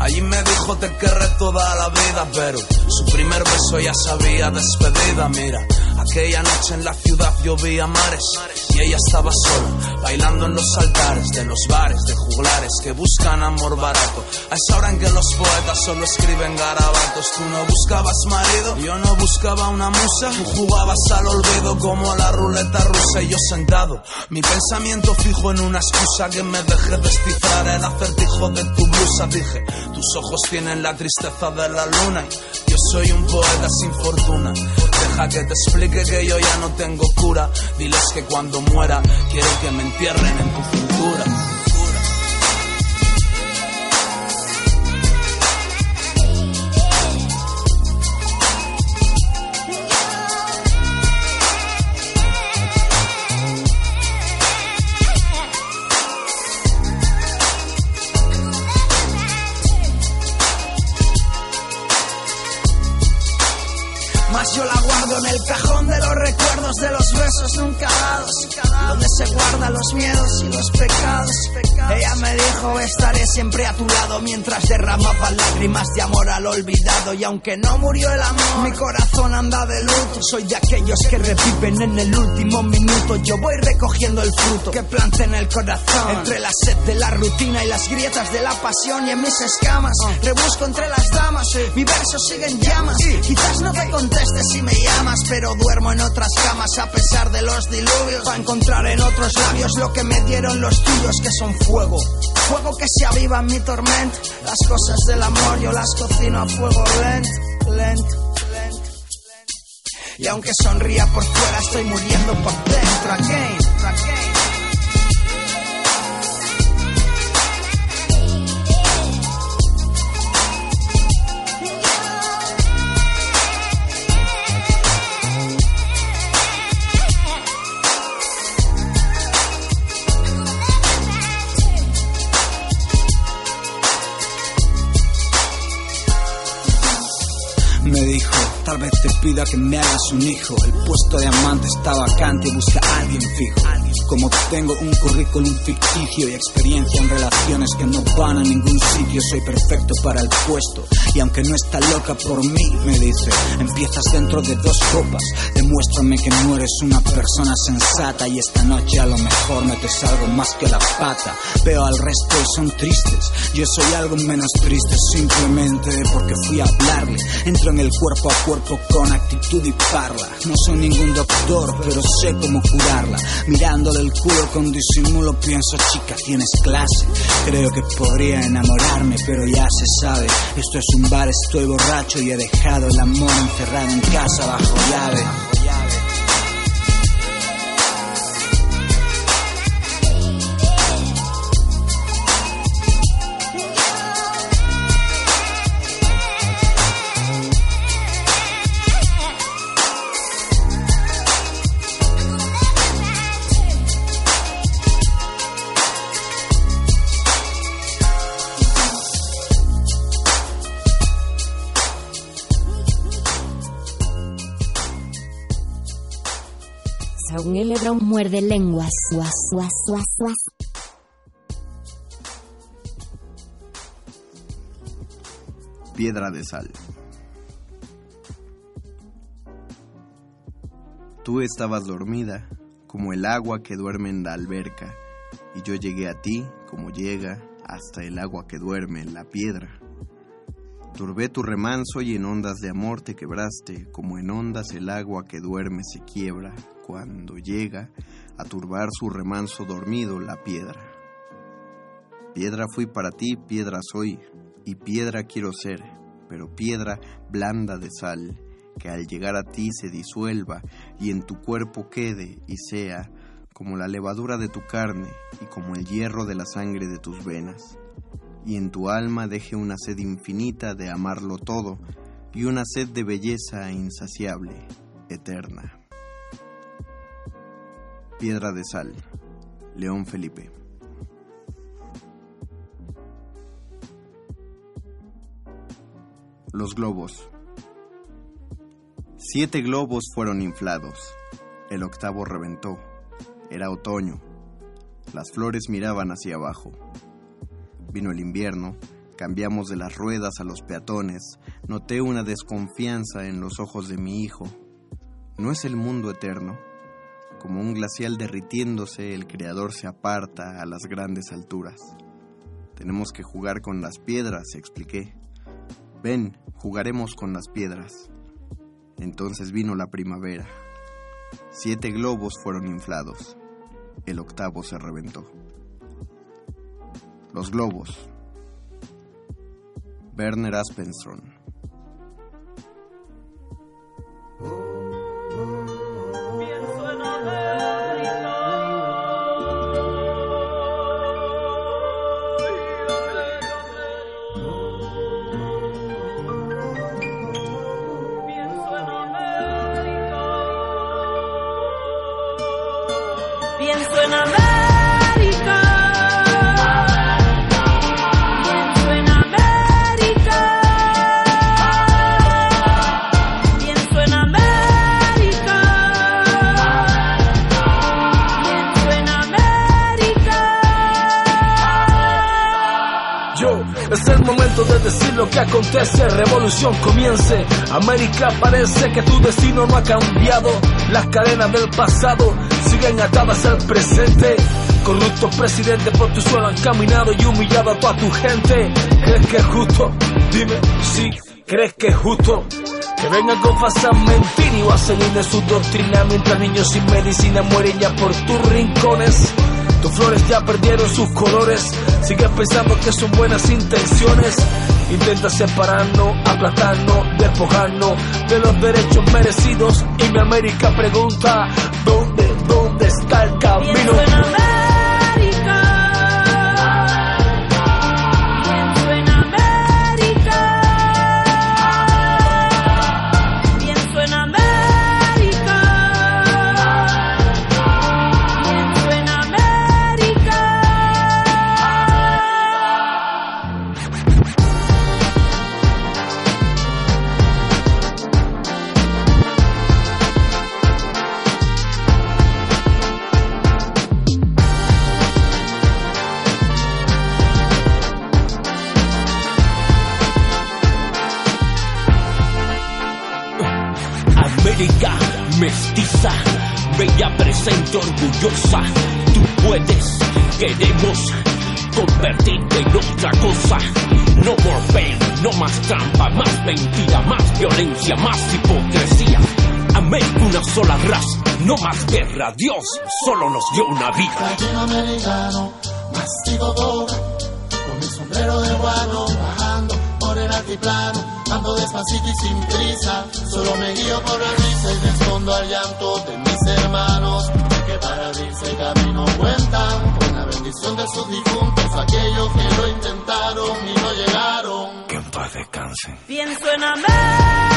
[SPEAKER 17] Allí me dijo te querré toda la vida, pero su primer beso ya sabía despedida. Mira, Aquella noche en la ciudad llovía mares y ella estaba sola, bailando en los altares de los bares de juglares que buscan amor barato. A esa hora en que los poetas solo escriben garabatos, tú no buscabas marido, yo no buscaba una musa, tú jugabas al olvido como la ruleta rusa y yo sentado, mi pensamiento fijo en una excusa que me deje descifrar el acertijo de tu blusa. Dije, tus ojos tienen la tristeza de la luna y yo soy un poeta sin fortuna. Deja que te explique que yo ya no tengo cura. Diles que cuando muera quiero que me entierren en tu cintura.
[SPEAKER 18] De los besos nunca dados, donde se guardan los miedos y los pecados. Ella me dijo estaré siempre a tu lado mientras derramaba lágrimas de amor al olvidado y aunque no murió el amor, mi corazón anda de luto. Soy de aquellos que reviven en el último minuto. Yo voy recogiendo el fruto que planté en el corazón entre la sed de la rutina y las grietas de la pasión y en mis escamas rebusco entre las damas. Mi verso sigue en llamas. Quizás no te conteste si me llamas, pero duermo en otras camas a pesar de los diluvios. Para encontrar en otros labios lo que me dieron los tuyos, que son fuego. Fuego que se aviva en mi tormento. Las cosas del amor yo las cocino a fuego lento, lento. Y aunque sonría por fuera, estoy muriendo por dentro. Again, again.
[SPEAKER 19] Tal vez te pida que me hagas un hijo. El puesto de amante está vacante y busca a alguien fijo. Como tengo un currículum ficticio y experiencia en relaciones que no van a ningún sitio, soy perfecto para el puesto. Y aunque no está loca por mí, me dice, empiezas dentro de dos copas. Demuéstrame que no eres una persona sensata y esta noche a lo mejor metes algo más que la pata. Veo al resto y son tristes. Yo soy algo menos triste simplemente porque fui a hablarle. Entro en el cuerpo a cuerpo con actitud y parla. No soy ningún doctor, pero sé cómo curarla. Mirándole el culo con disimulo pienso, chica, tienes clase. Creo que podría enamorarme, pero ya se sabe. Esto es un bar, estoy borracho y he dejado el amor encerrado en casa bajo llave.
[SPEAKER 12] Muerde lenguas. Guas, guas, guas, guas.
[SPEAKER 3] Piedra de sal. Tú estabas dormida, como el agua que duerme en la alberca, y yo llegué a ti, como llega hasta el agua que duerme en la piedra. Turbé tu remanso y en ondas de amor te quebraste, como en ondas el agua que duerme se quiebra cuando llega a turbar su remanso dormido la piedra. Piedra fui para ti, piedra soy, y piedra quiero ser, pero piedra blanda de sal, que al llegar a ti se disuelva y en tu cuerpo quede y sea como la levadura de tu carne y como el hierro de la sangre de tus venas y en tu alma deje una sed infinita de amarlo todo y una sed de belleza insaciable, eterna. Piedra de Sal, León Felipe. Los globos. Siete globos fueron inflados. El octavo reventó. Era otoño. Las flores miraban hacia abajo. Vino el invierno, cambiamos de las ruedas a los peatones, noté una desconfianza en los ojos de mi hijo. ¿No es el mundo eterno? Como un glacial derritiéndose, el creador se aparta a las grandes alturas. Tenemos que jugar con las piedras, expliqué. Ven, jugaremos con las piedras. Entonces vino la primavera. Siete globos fueron inflados. El octavo se reventó. Los globos. Werner Aspenstrom.
[SPEAKER 1] De decir lo que acontece, revolución comience. América parece que tu destino no ha cambiado. Las cadenas del pasado siguen atadas al presente. Corruptos presidentes por tu suelo han caminado y humillado a toda tu gente. ¿Crees que es justo? Dime si crees que es justo. Que vengan con falsas mentiras y vaselina su doctrina mientras niños sin medicina mueren ya por tus rincones. Tus flores ya perdieron sus colores. Sigues pensando que son buenas intenciones. Intenta separarnos, aplastarnos, despojarnos de los derechos merecidos. Y mi América pregunta: ¿Dónde, dónde está el camino?
[SPEAKER 10] Mestiza, bella, presente, orgullosa. Tú puedes, queremos convertirte en otra cosa. No more pain, no más trampa, más mentira, más violencia, más hipocresía. América una sola raza, no más guerra. Dios solo nos dio una vida.
[SPEAKER 20] latinoamericano, mastigo dora, con mi sombrero de guano, bajando por el altiplano, ando despacito y sin prisa, solo me guío por la risa y respondo al llanto de mis hermanos, que para abrirse camino cuentan, con la bendición de sus difuntos, aquellos que lo intentaron y no llegaron.
[SPEAKER 10] Que en paz descansen.
[SPEAKER 21] Pienso en América.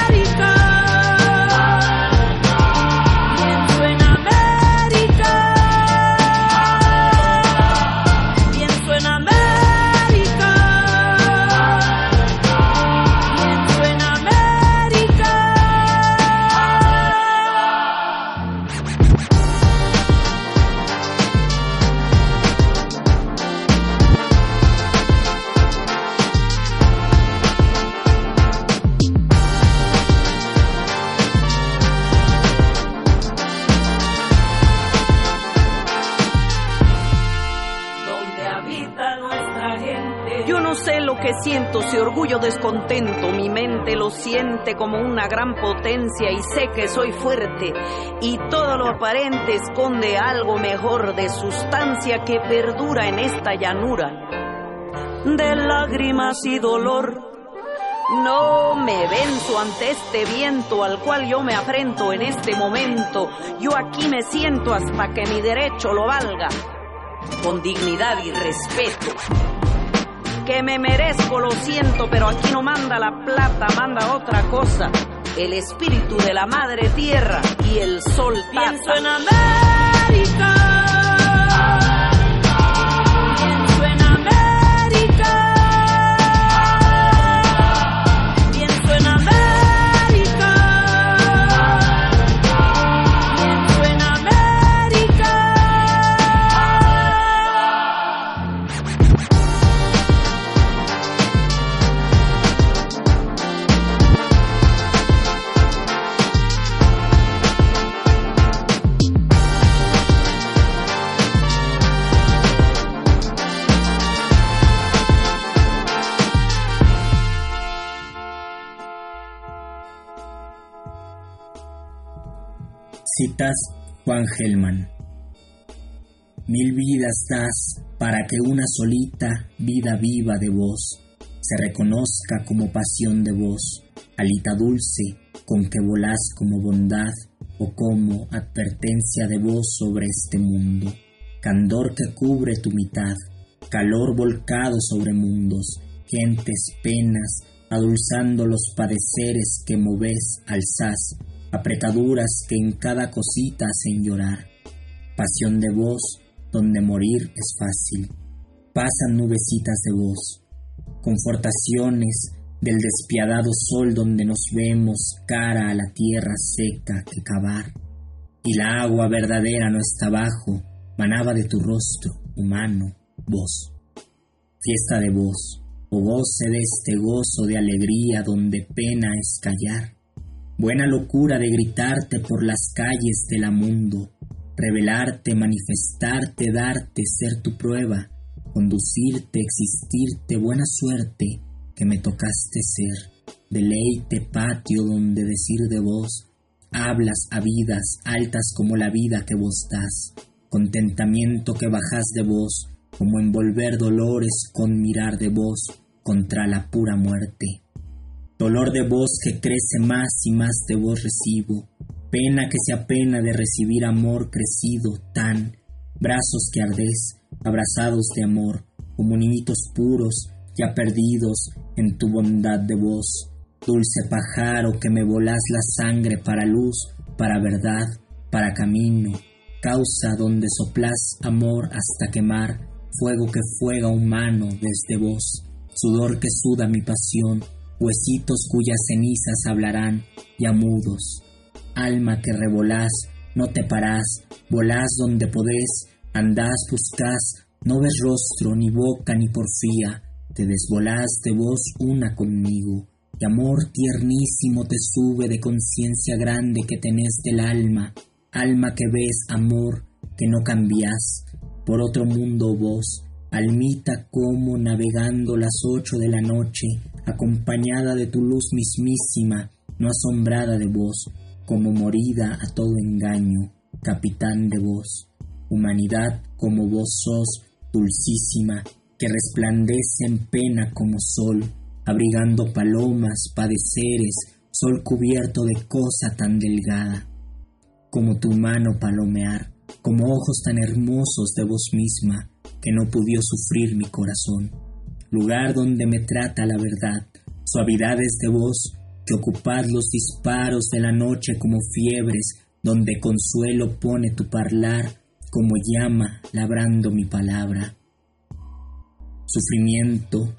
[SPEAKER 21] Descontento, mi mente lo siente como una gran potencia y sé que soy fuerte y todo lo aparente esconde algo mejor de sustancia que perdura en esta llanura de lágrimas y dolor. No me venzo ante este viento al cual yo me afrento en este momento. Yo aquí me siento hasta que mi derecho lo valga con dignidad y respeto. Que me merezco, lo siento, pero aquí no manda la plata, manda otra cosa. El espíritu de la madre tierra y el sol Pienso en América.
[SPEAKER 4] Juan Gelman. Mil vidas das para que una solita vida viva de vos se reconozca como pasión de vos, alita dulce con que volás como bondad o como advertencia de vos sobre este mundo, candor que cubre tu mitad, calor volcado sobre mundos, gentes, penas, adulzando los padeceres que moves, alzás, apretaduras que en cada cosita hacen llorar, pasión de vos, donde morir es fácil, pasan nubecitas de vos, confortaciones del despiadado sol donde nos vemos cara a la tierra seca que cavar, y la agua verdadera no está abajo, manaba de tu rostro, humano, voz. Fiesta de voz, o goce de este gozo de alegría donde pena es callar. Buena locura de gritarte por las calles del mundo, revelarte, manifestarte, darte, ser tu prueba, conducirte, existirte, buena suerte que me tocaste ser, deleite, patio donde decir de vos, hablas a vidas altas como la vida que vos das, contentamiento que bajas de vos, como envolver dolores con mirar de vos contra la pura muerte. Dolor de vos que crece más y más de vos recibo, pena que se apena de recibir amor crecido tan, brazos que ardés, abrazados de amor, como niñitos puros, ya perdidos en tu bondad de voz, dulce pájaro que me volás la sangre para luz, para verdad, para camino, causa donde soplás amor hasta quemar, fuego que fuega humano desde vos, sudor que suda mi pasión, huesitos cuyas cenizas hablarán, ya mudos, alma que revolás, no te parás, volás donde podés, andás, buscás, no ves rostro, ni boca, ni porfía, te desvolás de vos una conmigo, y amor tiernísimo te sube de conciencia grande que tenés del alma, alma que ves, amor, que no cambiás, por otro mundo vos, almita como navegando las ocho de la noche, acompañada de tu luz mismísima, no asombrada de vos, como morida a todo engaño, capitán de vos, humanidad como vos sos, dulcísima, que resplandece en pena como sol, abrigando palomas, padeceres, sol cubierto de cosa tan delgada, como tu mano palomear, como ojos tan hermosos de vos misma, que no pudió sufrir mi corazón, lugar donde me trata la verdad, suavidades de voz, que ocupad los disparos de la noche como fiebres, donde consuelo pone tu parlar como llama labrando mi palabra. Sufrimiento,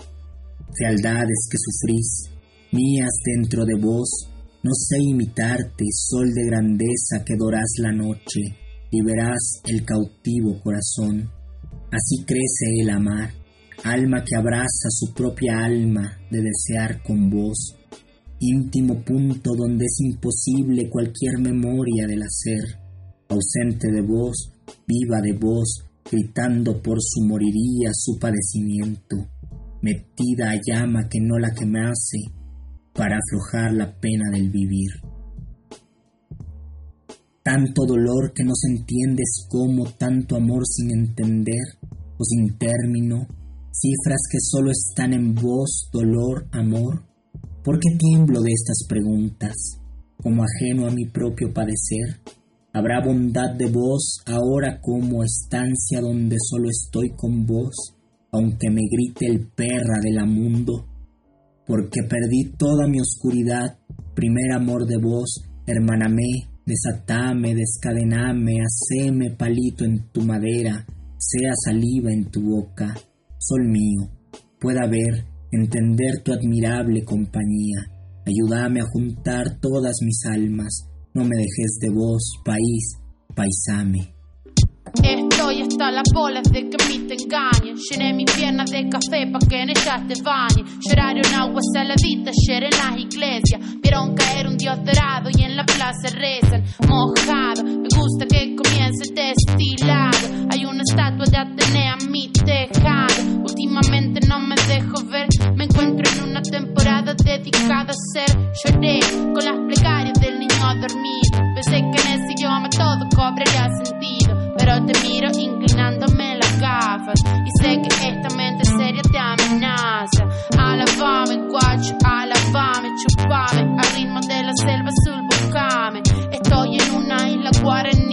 [SPEAKER 4] fealdades que sufrís, mías dentro de vos, no sé imitarte, sol de grandeza que dorás la noche, y verás el cautivo corazón. Así crece el amar, alma que abraza su propia alma de desear con vos íntimo punto donde es imposible cualquier memoria del hacer, ausente de voz, viva de voz, gritando por su moriría su padecimiento, metida a llama que no la quemase, para aflojar la pena del vivir. Tanto dolor que no se entiendes como tanto amor sin entender o sin término, cifras que solo están en voz, dolor, amor, ¿Por qué tiemblo de estas preguntas, como ajeno a mi propio padecer? ¿Habrá bondad de vos ahora como estancia donde solo estoy con vos, aunque me grite el perra del mundo? Porque perdí toda mi oscuridad, primer amor de vos, hermáname, desatame, descadename, haceme palito en tu madera, sea saliva en tu boca, sol mío, pueda ver entender tu admirable compañía. Ayúdame a juntar todas mis almas, no me dejes de vos, país, paisame.
[SPEAKER 22] Estoy hasta las bolas de que mí te engañen. Llené mis piernas de café pa' que en ellas te bañes. Lloraron agua saladita ayer en las iglesias. Vieron caer un dios dorado y en la plaza rezan. Mojado, me gusta que comience destilado. Hay una estatua de Atenea en mi tejado. Últimamente no me dejo ver. Me encuentro en una temporada dedicada a ser. Lloré con las plegarias del niño a dormir. Pensé que en ese idioma todo cobraría sentido. Pero te miro inclinándome las gafas. Y sé que esta mente seria te amenaza. Alabame, guacho, alabame, chupame. Al ritmo de la selva azul, buscame. Estoy en una isla guaraní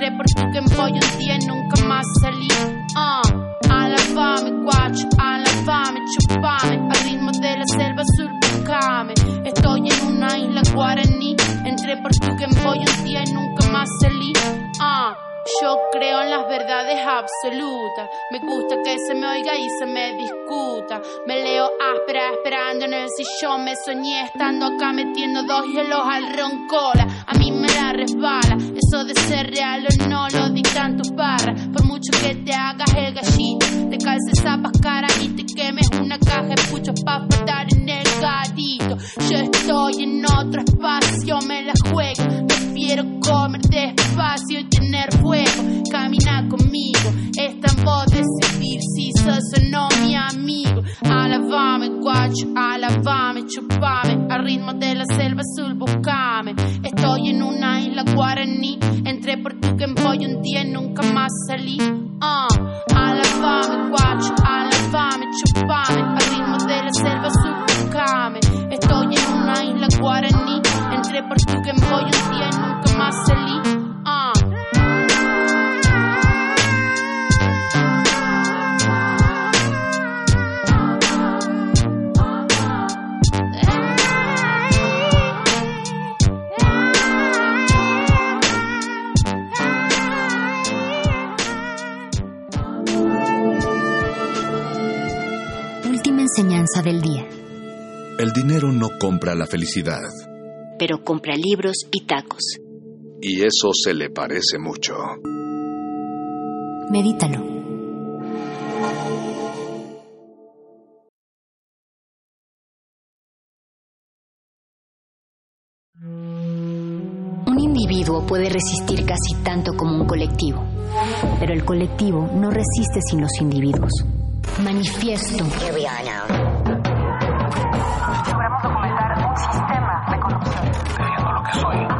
[SPEAKER 22] entré porque en pollo día y nunca más salí. Ah, uh, a la fame, guacho, a la fame, chupame, al ritmo de la selva sur, buscame. Estoy en una isla guaraní, entré porque en pollo día y nunca más salí. Uh, yo creo en las verdades absolutas. Me gusta que se me oiga y se me discuta. Me leo áspera esperando en el sillón. Me soñé estando acá metiendo dos hielos al roncola. A mí me la resbala. Eso de ser real o no lo dictan tus barras. Por mucho que te hagas el gallito, te calces zapas cara y te quemes una caja de puchos pa' faltar en el gatito. Yo estoy en otro espacio, me la juego. Prefiero comer despacio y tener fuego. Camina conmigo, está en vos decidir si sos o no mi amigo. Alabame, guacho, alabame, chupame. Al ritmo de la selva azul, buscame. Estoy en una isla guaraní. Entré por tu voy un día y nunca más salí. Ah, alabame, guacho, alabame, chupame. Al ritmo de la selva azul, buscame. Estoy en una isla guaraní. Entré por tu voy un día Ah.
[SPEAKER 12] Última enseñanza del día.
[SPEAKER 23] El dinero no compra la felicidad.
[SPEAKER 12] Pero compra libros y tacos.
[SPEAKER 23] Y eso se le parece mucho.
[SPEAKER 12] Medítalo. Un individuo puede resistir casi tanto como un colectivo, pero el colectivo no resiste sin los individuos. Manifiesto.
[SPEAKER 24] Logramos documentar un sistema de corrupción. Creyendo lo que soy.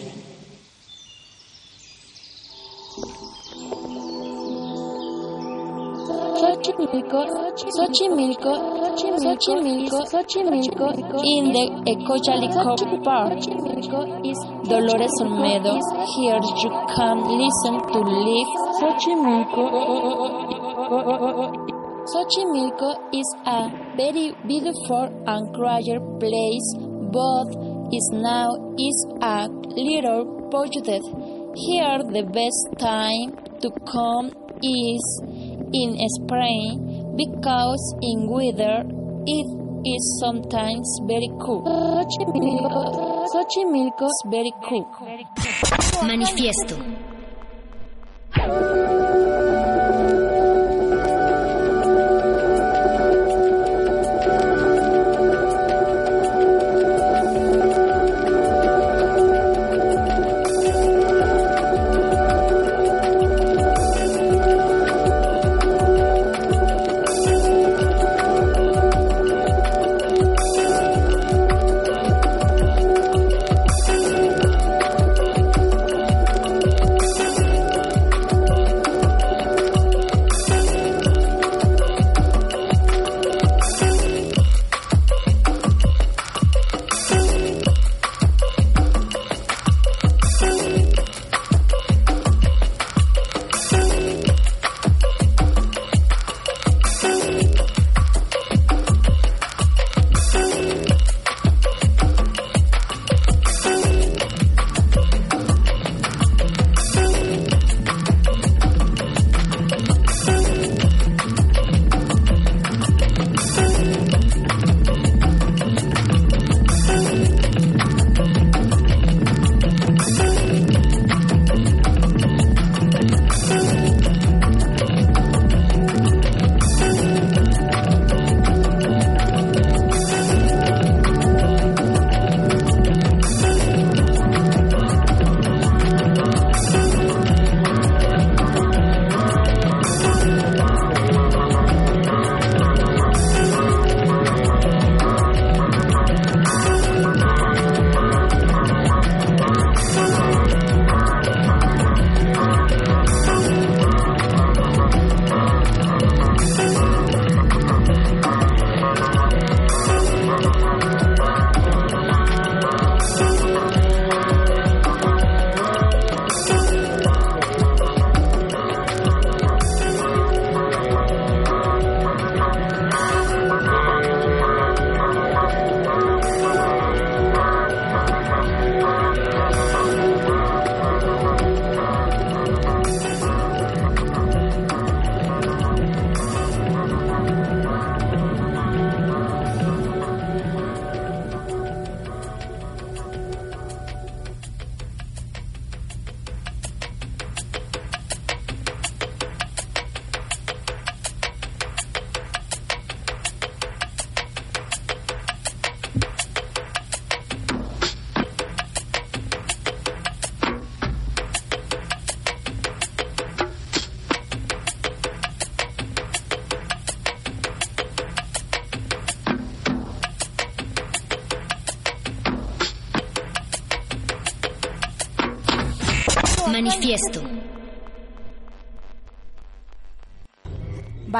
[SPEAKER 25] Xochimilco, Xochimilco, Xochimilco, Xochimilco, in the Ecojalico Park. Is Dolores Olmedo, here you can listen to live Xochimilco. Xochimilco is a very beautiful and quiet place, but is now is a little polluted. Here the best time to come is in spring because in winter it is sometimes very cool. Xochimilco, Xochimilco is very cool.
[SPEAKER 12] Manifiesto. Manifiesto.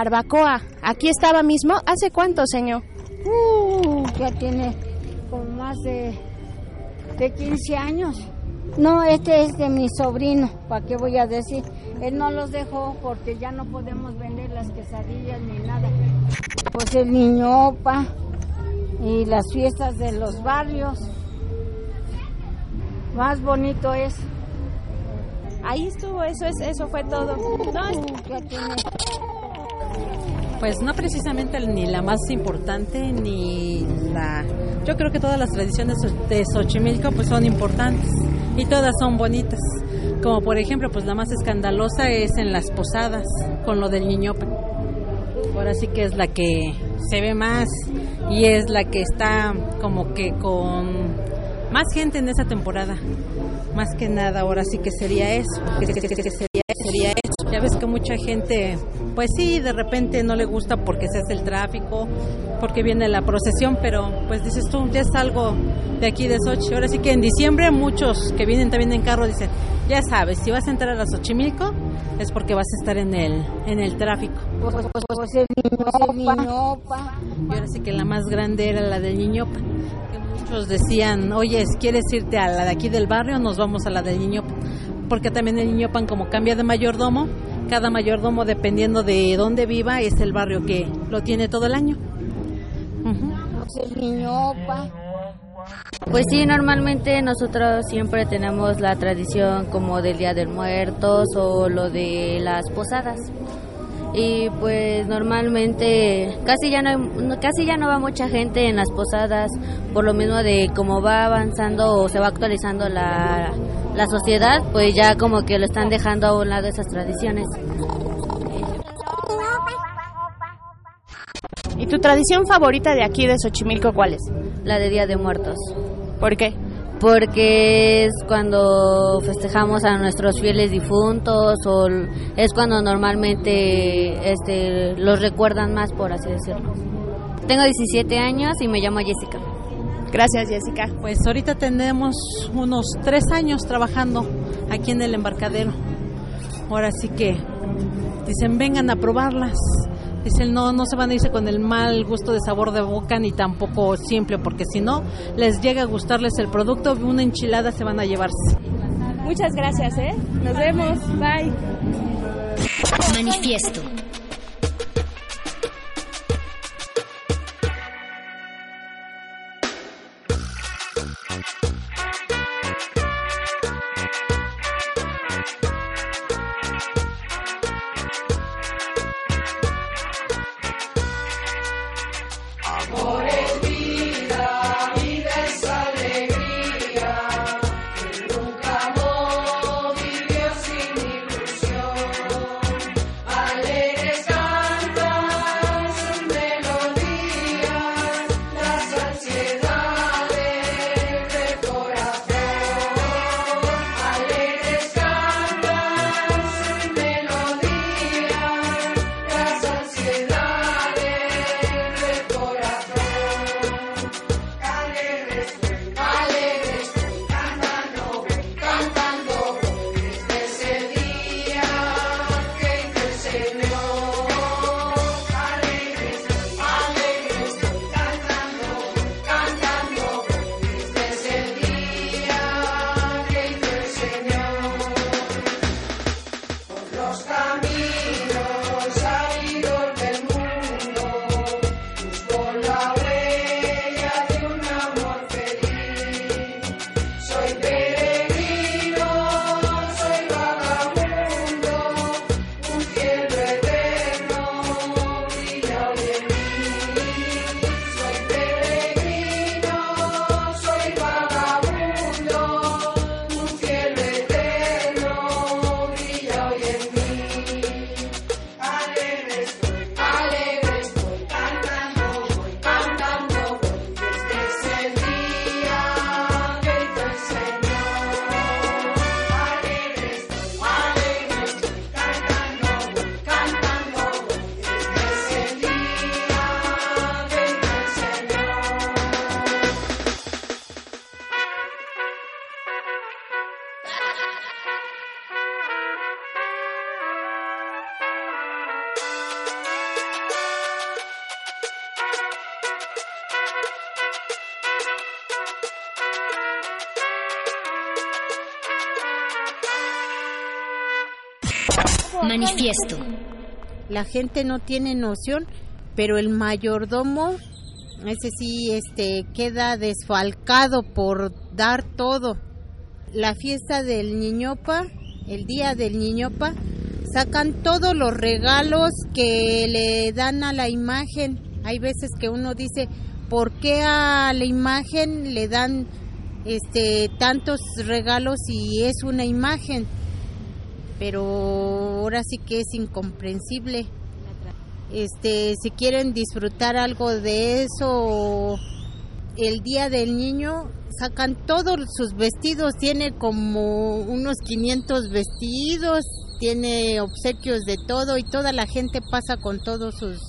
[SPEAKER 26] Barbacoa. Aquí estaba mismo. ¿Hace cuánto, señor?
[SPEAKER 27] Uh, ya tiene como más de, de 15 años. No, este es de mi sobrino, ¿para qué voy a decir? Él no los dejó porque ya no podemos vender las quesadillas ni nada. Pues el niñopa y las fiestas de los barrios. Más bonito es.
[SPEAKER 26] Ahí estuvo, eso es, eso fue todo. No,
[SPEAKER 27] Uh, ya tiene
[SPEAKER 28] Pues no precisamente ni la más importante ni la... Yo creo que todas las tradiciones de Xochimilco pues son importantes y todas son bonitas. Como por ejemplo, pues la más escandalosa es en las posadas con lo del niñopa. Ahora sí que es la que se ve más y es la que está como que con más gente en esa temporada. Más que nada, ahora sí que sería eso. Que, sería eso. Ya ves que mucha gente, pues sí, de repente no le gusta porque se hace el tráfico, porque viene la procesión, pero pues dices tú, ya es algo de aquí de Sochi. Ahora sí que en diciembre muchos que vienen también en carro dicen, ya sabes, si vas a entrar a Xochimilco es porque vas a estar en el, en el tráfico.
[SPEAKER 27] Pues, pues, pues.
[SPEAKER 28] Y ahora sí que la más grande era la del Niñopa. Que muchos decían, oye, ¿quieres irte a la de aquí del barrio? Nos vamos a la del Niñopa. Porque también el Niñopan, como cambia de mayordomo, cada mayordomo, dependiendo de dónde viva, es el barrio que lo tiene todo el año.
[SPEAKER 27] Pues el niñopa.
[SPEAKER 29] Pues sí, normalmente nosotros siempre tenemos la tradición como del Día de Muertos o lo de las posadas. Y pues normalmente casi ya no hay- no- casi ya no va mucha gente en las posadas por lo mismo de cómo va avanzando o se va actualizando la, la sociedad, pues ya como que lo están dejando a un lado esas tradiciones.
[SPEAKER 26] ¿Y tu tradición favorita de aquí de Xochimilco cuál es?
[SPEAKER 29] La de Día de Muertos.
[SPEAKER 26] ¿Por qué?
[SPEAKER 29] Porque es cuando festejamos a nuestros fieles difuntos o es cuando normalmente este, los recuerdan más, por así decirlo. Tengo 17 años y me llamo Jessica.
[SPEAKER 26] Gracias, Jessica.
[SPEAKER 28] Pues ahorita tenemos unos tres años trabajando aquí en el embarcadero. Ahora sí que dicen, vengan a probarlas. Dicen, no, no se van a irse con el mal gusto de sabor de boca ni tampoco simple, porque si no, les llega a gustarles el producto, una enchilada se van a llevarse.
[SPEAKER 26] Muchas gracias, ¿eh? Nos vemos. Bye.
[SPEAKER 12] Manifiesto. Manifiesto.
[SPEAKER 30] La gente no tiene noción, pero el mayordomo, ese sí, este, queda desfalcado por dar todo. La fiesta del Niñopa, el día del Niñopa, sacan todos los regalos que le dan a la imagen. Hay veces que uno dice, ¿por qué a la imagen le dan este tantos regalos y es una imagen? Pero ahora sí que es incomprensible. Este, si quieren disfrutar algo de eso, el día del niño sacan todos sus vestidos, tiene como unos 500 vestidos, tiene obsequios de todo y toda la gente pasa con todos sus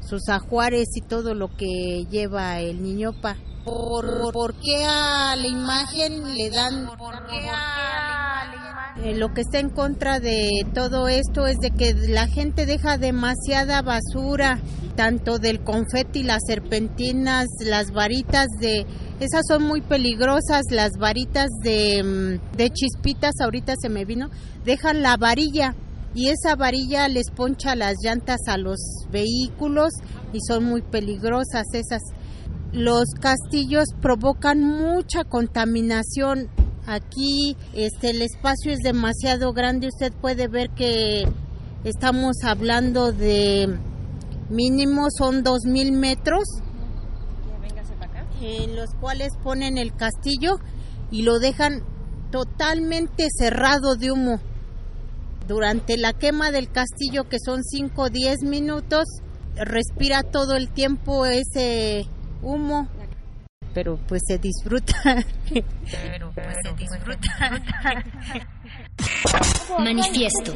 [SPEAKER 30] sus ajuares y todo lo que lleva el niñopa. ¿Por, por qué a la imagen le dan... Eh, lo que está en contra de todo esto es de que la gente deja demasiada basura, tanto del confeti, las serpentinas, las varitas de... Esas son muy peligrosas, las varitas de, mm, de chispitas, ahorita se me vino, dejan la varilla y esa varilla les poncha las llantas a los vehículos y son muy peligrosas esas. Los castillos provocan mucha contaminación. Aquí este el espacio es demasiado grande, usted puede ver que estamos hablando de mínimo son dos mil metros en los cuales ponen el castillo y lo dejan totalmente cerrado de humo. Durante la quema del castillo, que son 5 o 10 minutos, respira todo el tiempo ese humo. Pero pues se disfruta. Pero pues se disfruta.
[SPEAKER 12] Manifiesto.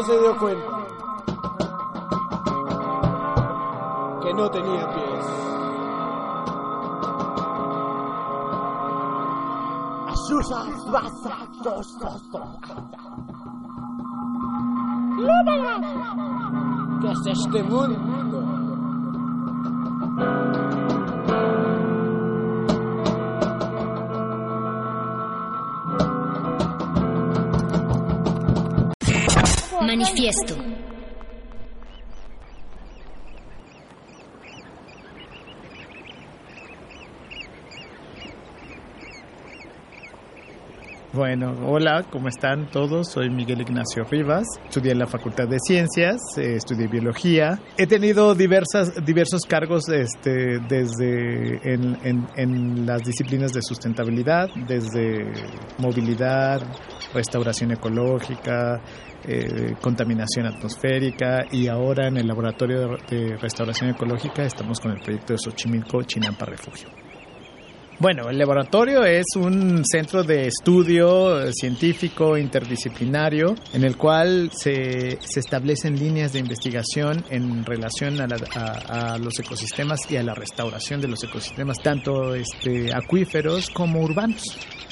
[SPEAKER 31] No se dio cuenta que no tenía pies. ¿Qué es este mundo?
[SPEAKER 32] Hola, ¿cómo están todos? Soy Miguel Ignacio Rivas, estudié en la Facultad de Ciencias, eh, estudié biología. He tenido diversas, diversos cargos este, desde en, en, en las disciplinas de sustentabilidad, desde movilidad, restauración ecológica, eh, contaminación atmosférica y ahora en el Laboratorio de, Restauración Ecológica estamos con el proyecto de Xochimilco Chinampa Refugio. Bueno, el laboratorio es un centro de estudio científico interdisciplinario en el cual se, se establecen líneas de investigación en relación a, la, a, los ecosistemas y a la restauración de los ecosistemas, tanto este, acuíferos como urbanos.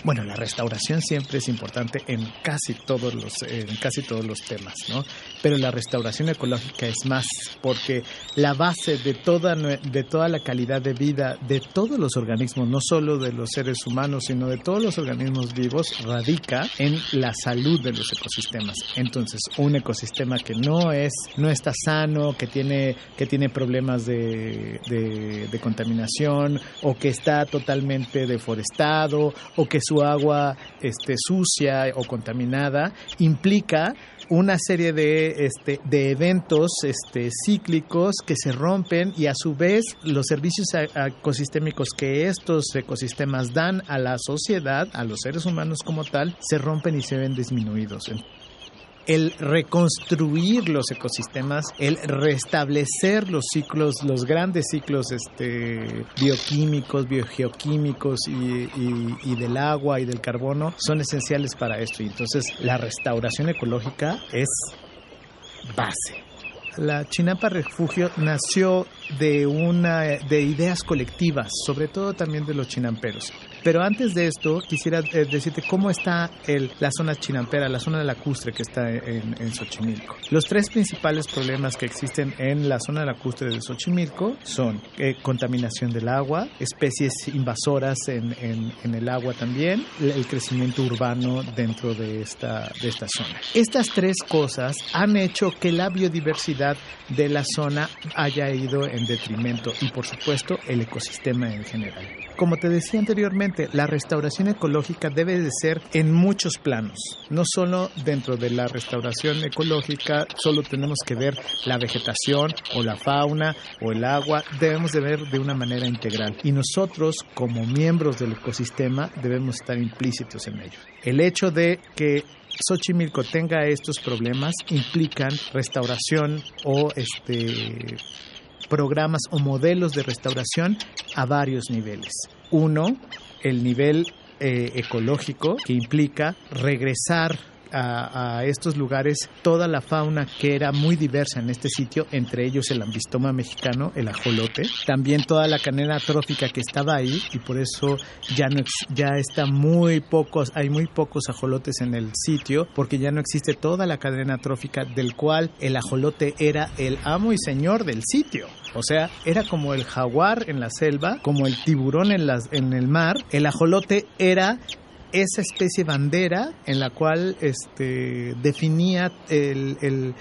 [SPEAKER 32] Bueno, la restauración siempre es importante en casi todos los en casi todos los temas, ¿no? Pero la restauración ecológica es más porque la base de toda de toda la calidad de vida de todos los organismos, no solo de los seres humanos, sino de todos los organismos vivos radica en la salud de los ecosistemas. Entonces, un ecosistema que no es no está sano, que tiene que tiene problemas de, de, contaminación o que está totalmente deforestado o que su agua este, sucia o contaminada implica una serie de, este, de eventos este, cíclicos que se rompen y a su vez los servicios ecosistémicos que estos ecosistemas dan a la sociedad, a los seres humanos como tal, se rompen y se ven disminuidos el reconstruir los ecosistemas, el restablecer los ciclos, los grandes ciclos este, bioquímicos, biogeoquímicos y, y, y, del agua y del carbono son esenciales para esto. Y entonces la restauración ecológica es base. La Chinampa Refugio nació de una de ideas colectivas, sobre todo también de los chinamperos. Pero antes de esto, quisiera eh, decirte cómo está el, la zona chinampera, la zona lacustre que está en, en, Xochimilco. Los tres principales problemas que existen en la zona lacustre de Xochimilco son eh, contaminación del agua, especies invasoras en, en, el agua también, el crecimiento urbano dentro de esta, de esta zona. Estas tres cosas han hecho que la biodiversidad de la zona haya ido en detrimento y, por supuesto, el ecosistema en general. Como te decía anteriormente, la restauración ecológica debe de ser en muchos planos. No solo dentro de la restauración ecológica, solo tenemos que ver la vegetación o la fauna o el agua, debemos de ver de una manera integral. Y nosotros, como miembros del ecosistema, debemos estar implícitos en ello. El hecho de que Xochimilco tenga estos problemas implican restauración o este programas o modelos de restauración a varios niveles. Uno, el nivel eh, ecológico, que implica regresar a, estos lugares toda la fauna que era muy diversa en este sitio, entre ellos el ambistoma mexicano, el ajolote, también toda la cadena trófica que estaba ahí y por eso ya no ya está muy pocos, hay muy pocos ajolotes en el sitio porque ya no existe toda la cadena trófica del cual el ajolote era el amo y señor del sitio. O sea, era como el jaguar en la selva, como el tiburón en, las, en el mar. El ajolote era esa especie bandera en la cual este, definía el, el,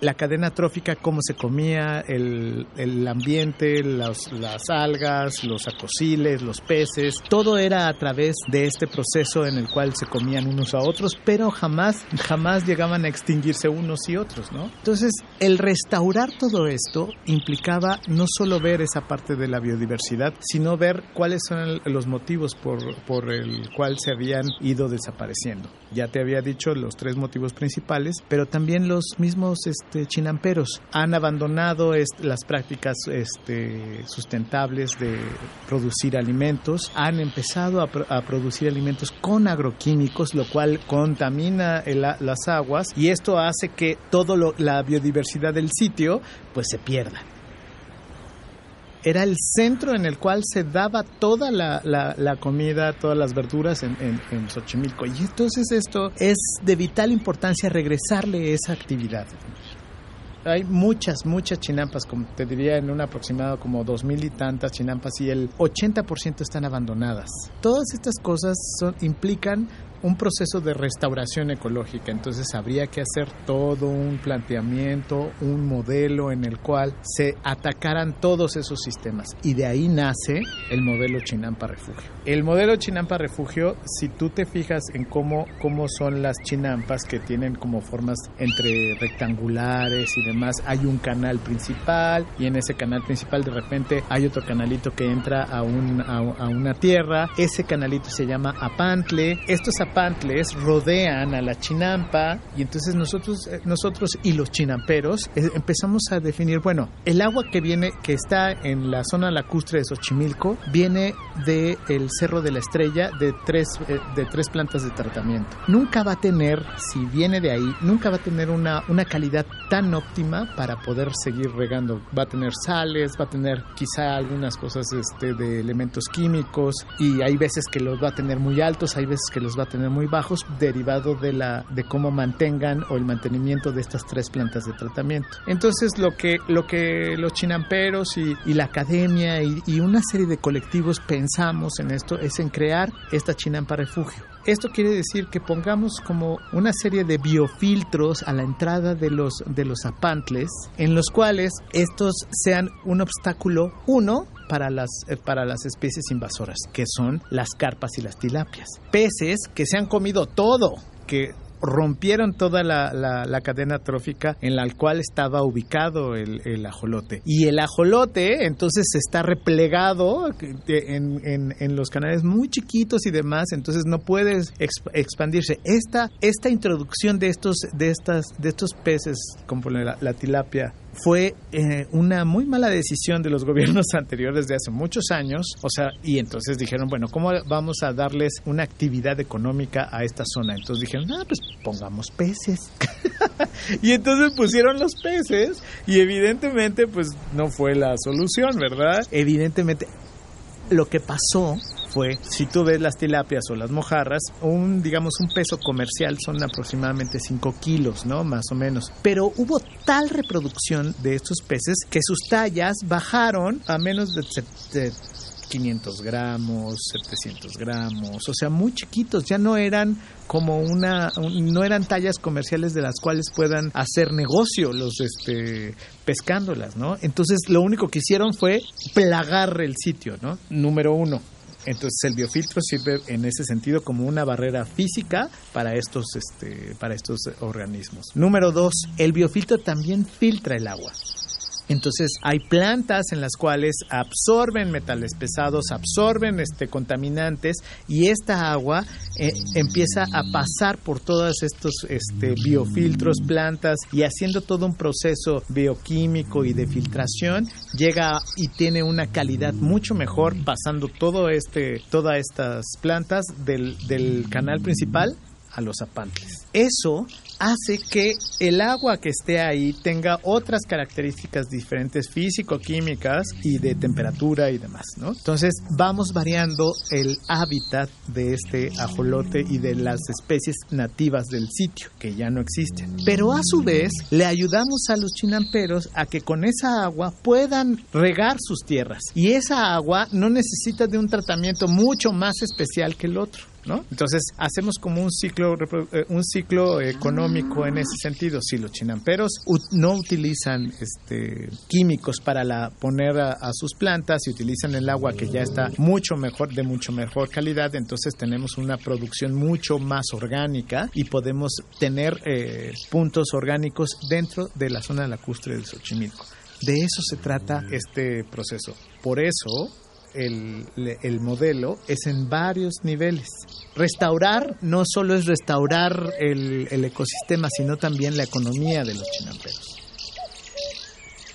[SPEAKER 32] la cadena trófica, cómo se comía, el, el ambiente, los, las algas, los acosiles, los peces, todo era a través de este proceso en el cual se comían unos a otros, pero jamás, jamás llegaban a extinguirse unos y otros, ¿no? Entonces, el restaurar todo esto implicaba no solo ver esa parte de la biodiversidad, sino ver cuáles son los motivos por, por el cual se habían ido desapareciendo. Ya te había dicho los tres motivos principales, pero también los mismos este, chinamperos han abandonado las prácticas este, sustentables de producir alimentos, han empezado a, producir alimentos con agroquímicos, lo cual contamina el, las aguas y esto hace que toda la biodiversidad del sitio pues se pierda era el centro en el cual se daba toda la, la, la comida, todas las verduras en, en, en, Xochimilco. Y entonces esto es de vital importancia regresarle esa actividad. Hay muchas, muchas chinampas, como te diría en un aproximado como dos mil y tantas chinampas y el 80% están abandonadas. Todas estas cosas son, implican un proceso de restauración ecológica, entonces habría que hacer todo un planteamiento, un modelo en el cual se atacaran todos esos sistemas. Y de ahí nace el modelo Chinampa Refugio. El modelo Chinampa Refugio, si tú te fijas en cómo, cómo son las chinampas que tienen como formas entre rectangulares y demás, hay un canal principal y en ese canal principal de repente hay otro canalito que entra a, un, a, una tierra, ese canalito se llama apantle, estos apantles rodean a la chinampa y entonces nosotros, eh, nosotros y los chinamperos eh, empezamos a definir, bueno, el agua que viene, que está en la zona lacustre de Xochimilco, viene del el Cerro de la Estrella de tres, eh, de tres plantas de tratamiento. Nunca va a tener, si viene de ahí, nunca va a tener una, una calidad tan óptima para poder seguir regando. Va a tener sales, va a tener quizá algunas cosas este, de elementos químicos y hay veces que los va a tener muy altos, hay veces que los va a tener muy bajos, derivado de, la, de cómo mantengan o el mantenimiento de estas tres plantas de tratamiento. Entonces lo que, lo que los chinamperos y, y la academia y, y una serie de colectivos pensamos en esto es en crear esta chinampa refugio. Esto quiere decir que pongamos como una serie de biofiltros a la entrada de los, de los apantles, en los cuales estos sean un obstáculo, uno, para las, eh, para las especies invasoras, que son las carpas y las tilapias. Peces que se han comido todo, que rompieron toda la, la, cadena trófica en la cual estaba ubicado el, el, ajolote. Y el ajolote entonces está replegado en, en, en, los canales muy chiquitos y demás, entonces no puede exp expandirse. Esta, esta introducción de estos, de, estas, de estos peces, como la tilapia, fue eh, una muy mala decisión de los gobiernos anteriores de hace muchos años, o sea, y entonces dijeron, bueno, ¿cómo vamos a darles una actividad económica a esta zona? Entonces dijeron, ah, pues pongamos peces. y entonces pusieron los peces y evidentemente pues no fue la solución, ¿verdad? Evidentemente lo que pasó fue, si tú ves las tilapias o las mojarras, un, digamos, un peso comercial son aproximadamente 5 kilos, ¿no? Más o menos. Pero hubo tal reproducción de estos peces que sus tallas bajaron a menos de, de 500 gramos, 700 gramos, o sea, muy chiquitos, ya no eran como una, no eran tallas comerciales de las cuales puedan hacer negocio los, este, pescándolas, ¿no? Entonces, lo único que hicieron fue plagar el sitio, ¿no? Número uno. Entonces el biofiltro sirve en ese sentido como una barrera física para estos, este, para estos organismos. Número dos, el biofiltro también filtra el agua. Entonces hay plantas en las cuales absorben metales pesados, absorben este, contaminantes y esta agua eh, empieza a pasar por todos estos este, biofiltros, plantas y haciendo todo un proceso bioquímico y de filtración llega y tiene una calidad mucho mejor pasando todo este, todas estas plantas del, canal principal a los apantles. Eso hace que el agua que esté ahí tenga otras características diferentes físico-químicas y de temperatura y demás, ¿no? Entonces vamos variando el hábitat de este ajolote y de las especies nativas del sitio que ya no existen. Pero a su vez le ayudamos a los chinamperos a que con esa agua puedan regar sus tierras y esa agua no necesita de un tratamiento mucho más especial que el otro. ¿No? Entonces hacemos como un ciclo, un ciclo económico en ese sentido. Si los chinamperos no utilizan este, químicos para la, poner a, a, sus plantas y utilizan el agua que ya está mucho mejor, de mucho mejor calidad, entonces tenemos una producción mucho más orgánica y podemos tener eh, puntos orgánicos dentro de la zona lacustre del Xochimilco. De eso se trata este proceso. Por eso el, el, modelo es en varios niveles. Restaurar no solo es restaurar el, el, ecosistema, sino también la economía de los chinamperos.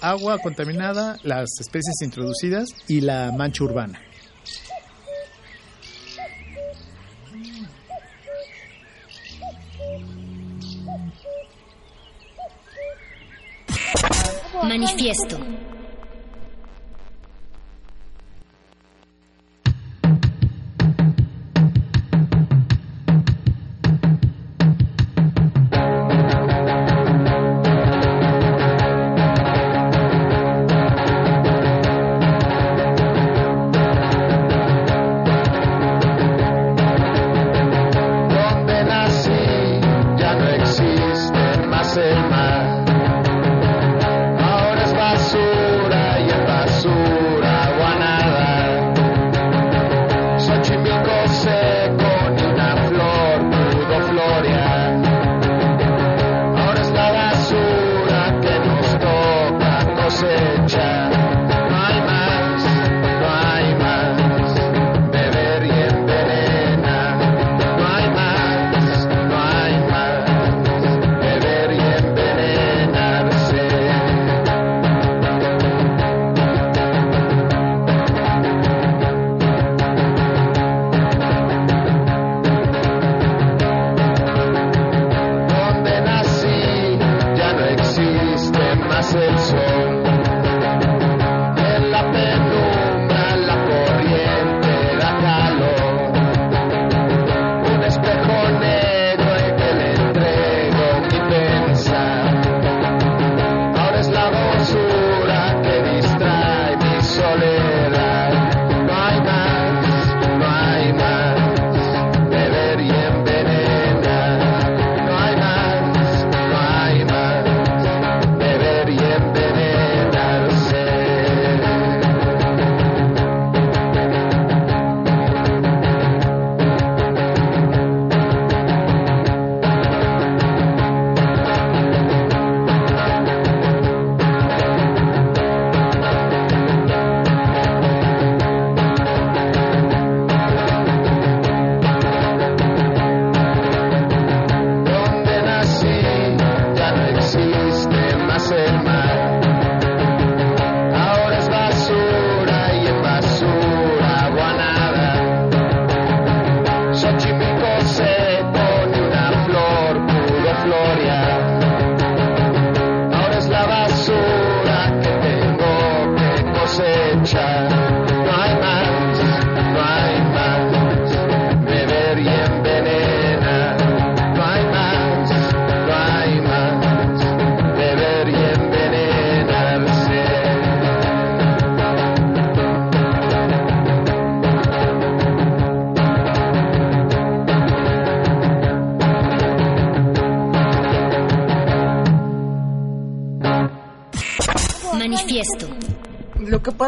[SPEAKER 32] Agua contaminada, las especies introducidas y la mancha urbana.
[SPEAKER 12] Manifiesto.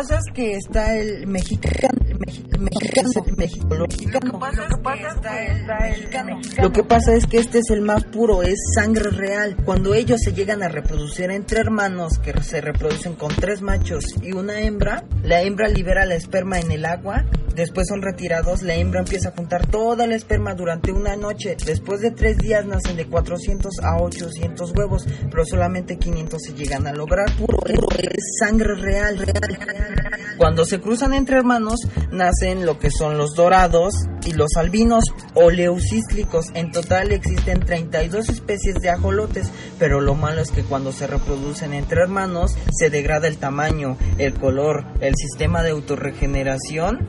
[SPEAKER 33] Pasa es que está el mexicano, lo que pasa es que este es el más puro, es sangre real. Cuando ellos se llegan a reproducir entre hermanos que se reproducen con tres machos y una hembra, la hembra libera la esperma en el agua, después son retirados, la hembra empieza a juntar toda la esperma durante una noche. Después de tres días nacen de 400 a 800 huevos, pero solamente 500 se llegan a lograr. Puro, puro, es sangre real, real. Cuando se cruzan entre hermanos, nacen lo que son los dorados y los albinos o. En total existen 32 especies de ajolotes, pero lo malo es que cuando se reproducen entre hermanos, se degrada el tamaño, el color, el sistema de autorregeneración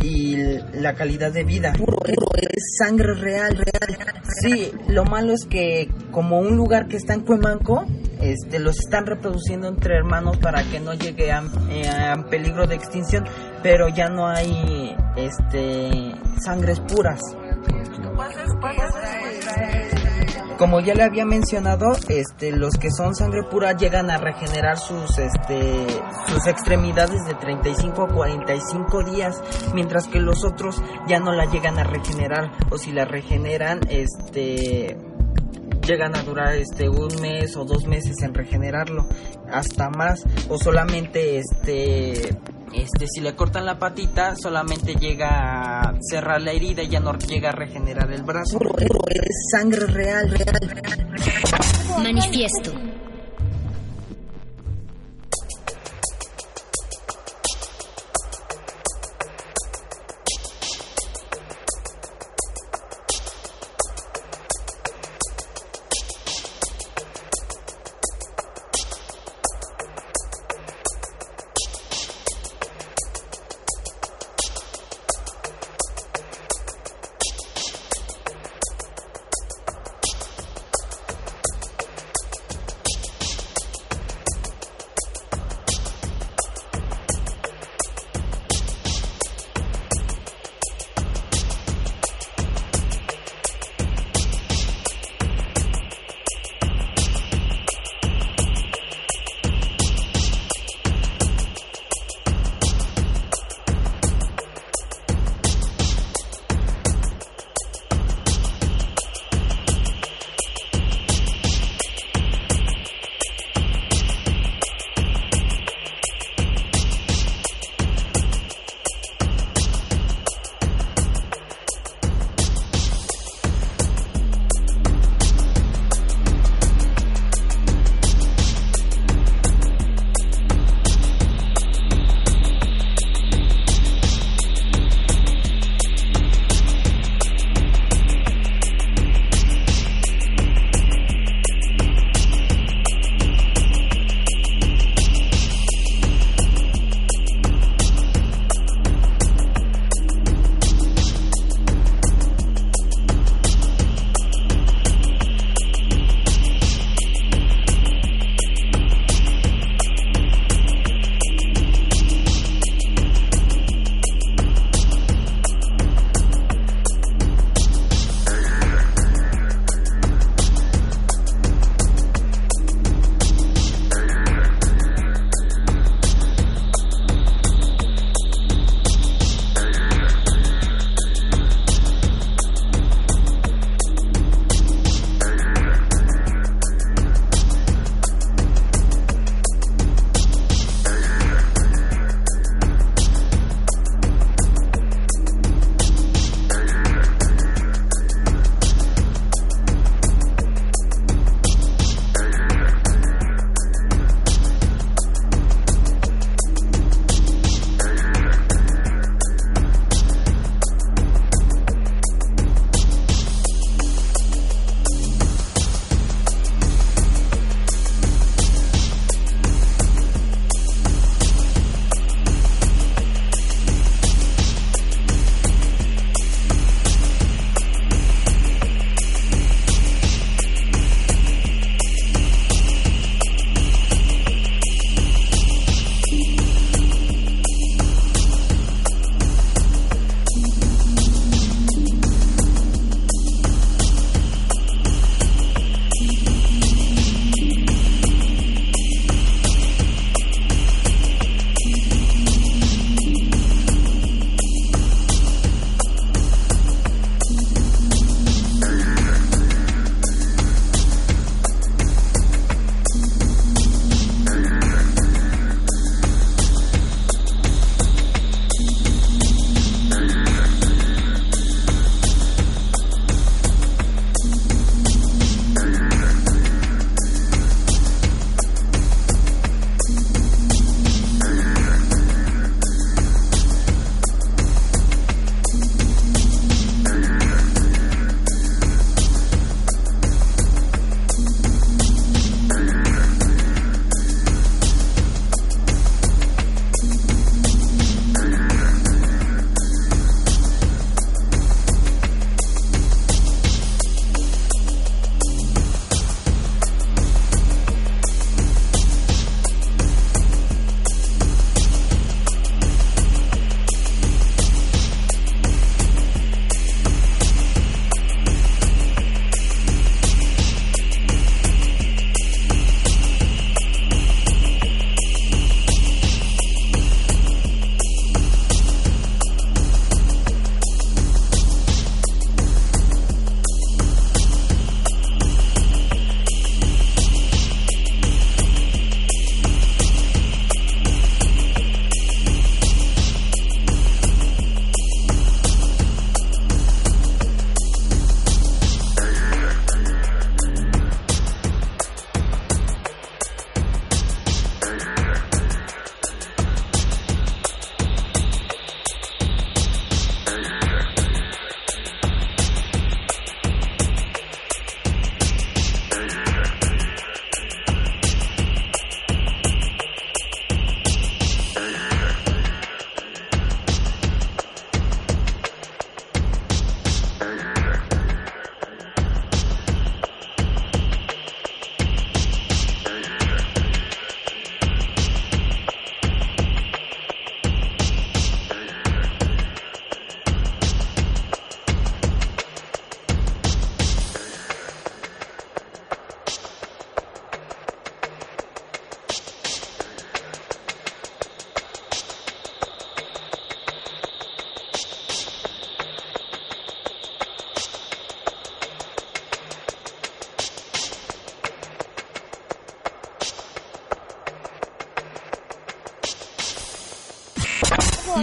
[SPEAKER 33] y la calidad de vida. Puro, es sangre real, real. Sí, lo malo es que como un lugar que está en Cuemanco, este, los están reproduciendo entre hermanos para que no llegue a, eh, a peligro de extinción, pero ya no hay este, sangres puras. Como ya le había mencionado, este, los que son sangre pura llegan a regenerar sus, este, sus extremidades de 35 a 45 días, mientras que los otros ya no la llegan a regenerar, o si la regeneran, este, llegan a durar este un mes o dos meses en regenerarlo hasta más o solamente este este si le cortan la patita solamente llega a cerrar la herida y ya no llega a regenerar el brazo es sangre real real
[SPEAKER 12] Manifiesto.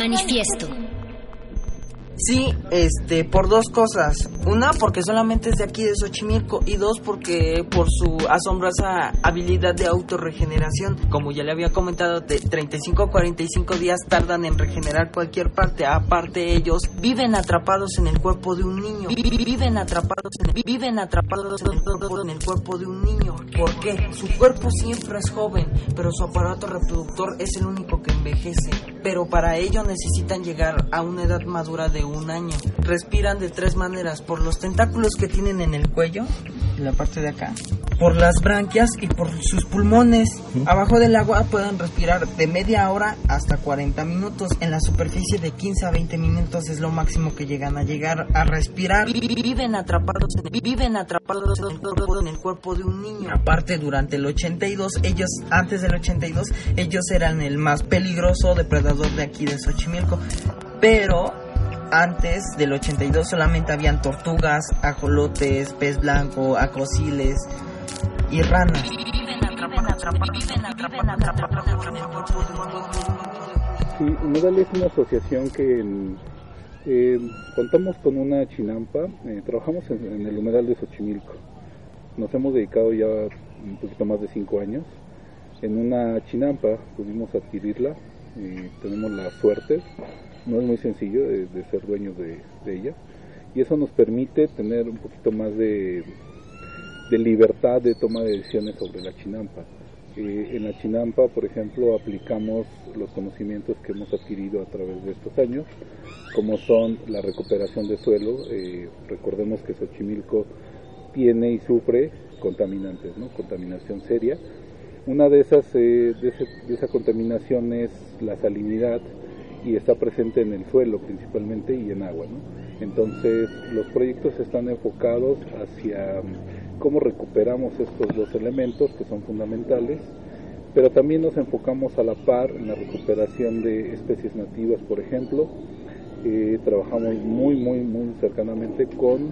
[SPEAKER 12] Manifiesto.
[SPEAKER 33] Sí, este, por dos cosas. Una, porque solamente es de aquí de Xochimilco. Y dos, porque por su asombrosa habilidad de autorregeneración. Como ya le había comentado, de 35 a 45 días tardan en regenerar cualquier parte. Aparte, ellos viven atrapados en el cuerpo de un niño. Vi- vi- Viven atrapados en viven atrapados en el, en el cuerpo de un niño. ¿Por qué? Su cuerpo siempre es joven, pero su aparato reproductor es el único que envejece. Pero para ello necesitan llegar a una edad madura de un año. Respiran de tres maneras, por los tentáculos que tienen en el cuello, en la parte de acá, por las branquias y por sus pulmones. Abajo del agua pueden respirar de media hora hasta 40 minutos. En la superficie de 15 a 20 minutos es lo máximo que llegan a llegar a respirar. Vi- vi- Viven atrapados, en- viven atrapados en el cuerpo, en el cuerpo de un niño. Aparte, durante el 82, ellos, antes del 82, ellos eran el más peligroso depredador de aquí de Xochimilco. Pero antes del 82 solamente habían tortugas, ajolotes, pez blanco, acosiles y ranas.
[SPEAKER 34] Sí, Humedal es una asociación que eh, contamos con una chinampa, eh, trabajamos en, el humedal de Xochimilco. Nos hemos dedicado ya un poquito más de cinco años. En una chinampa pudimos adquirirla, eh, tenemos la suerte, no es muy sencillo de, de ser dueños de, de ella, y eso nos permite tener un poquito más de, de libertad de toma de decisiones sobre la chinampa. Eh, en la Chinampa, por ejemplo, aplicamos los conocimientos que hemos adquirido a través de estos años, como son la recuperación de suelo. eh, recordemos que Xochimilco tiene y sufre contaminantes, ¿no? contaminación seria. Una de esas, eh, de, ese- esa contaminación es la salinidad y está presente en el suelo principalmente y en agua. Entonces, los proyectos están enfocados hacia cómo recuperamos estos dos elementos que son fundamentales, pero también nos enfocamos a la par en la recuperación de especies nativas, por ejemplo. Eh, trabajamos muy, muy, muy cercanamente con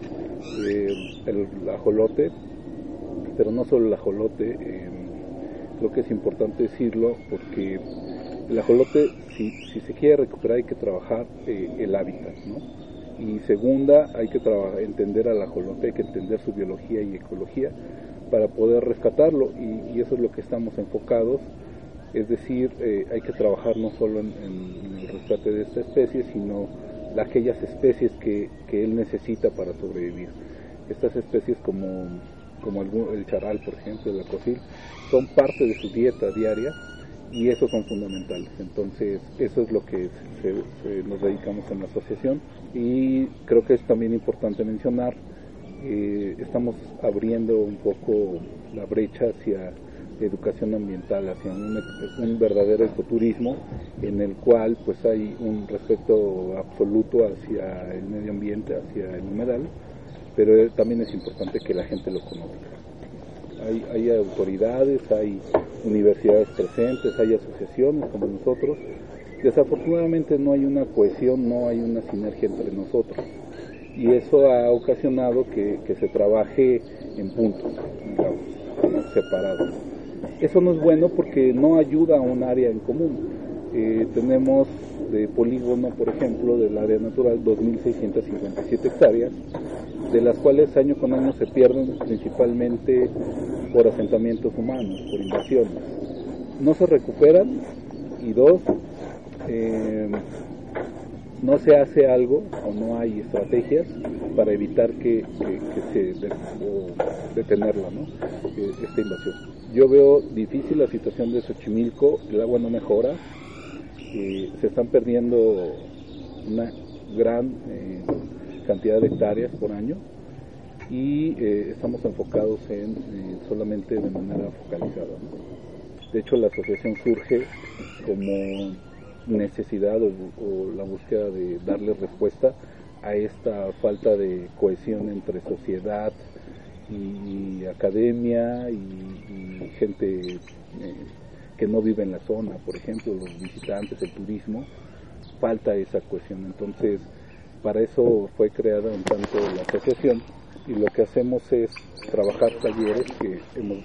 [SPEAKER 34] eh, el ajolote, pero no solo el ajolote, eh, creo que es importante decirlo porque el ajolote, si, si se quiere recuperar, hay que trabajar eh, el hábitat, ¿no? Y segunda, hay que entender al ajolote, hay que entender su biología y ecología para poder rescatarlo y, eso es lo que estamos enfocados. Es decir, eh, hay que trabajar no solo en, el rescate de esta especie, sino de aquellas especies que, que él necesita para sobrevivir. Estas especies como, como algún- el charal, por ejemplo, el acosil, son parte de su dieta diaria y esos son fundamentales. Entonces, eso es lo que se- nos dedicamos en la asociación y creo que es también importante mencionar, eh, estamos abriendo un poco la brecha hacia educación ambiental, hacia un, un verdadero ecoturismo en el cual pues hay un respeto absoluto hacia el medio ambiente, hacia el humedal, pero eh, también es importante que la gente lo conozca hay, hay autoridades, hay universidades presentes, hay asociaciones como nosotros. Desafortunadamente no hay una cohesión, no hay una sinergia entre nosotros. Y eso ha ocasionado que, que se trabaje en puntos, digamos, separados. Eso no es bueno porque no ayuda a un área en común. Eh, tenemos de polígono, por ejemplo, del área natural 2.657 hectáreas, de las cuales año con año se pierden principalmente por asentamientos humanos, por invasiones. No se recuperan y dos, eh, no se hace algo o no hay estrategias para evitar que, que- se detenerla, ¿no? Eh, esta invasión. Yo veo difícil la situación de Xochimilco, el agua no mejora, se están perdiendo una gran eh, cantidad de hectáreas por año y eh, estamos enfocados en eh, solamente de manera focalizada. De hecho, la asociación surge como necesidad o, la búsqueda de darle respuesta a esta falta de cohesión entre sociedad y, academia y, gente que no vive en la zona, por ejemplo, los visitantes, el turismo, falta esa cohesión. Entonces, para eso fue creada un tanto la asociación y lo que hacemos es trabajar talleres que hemos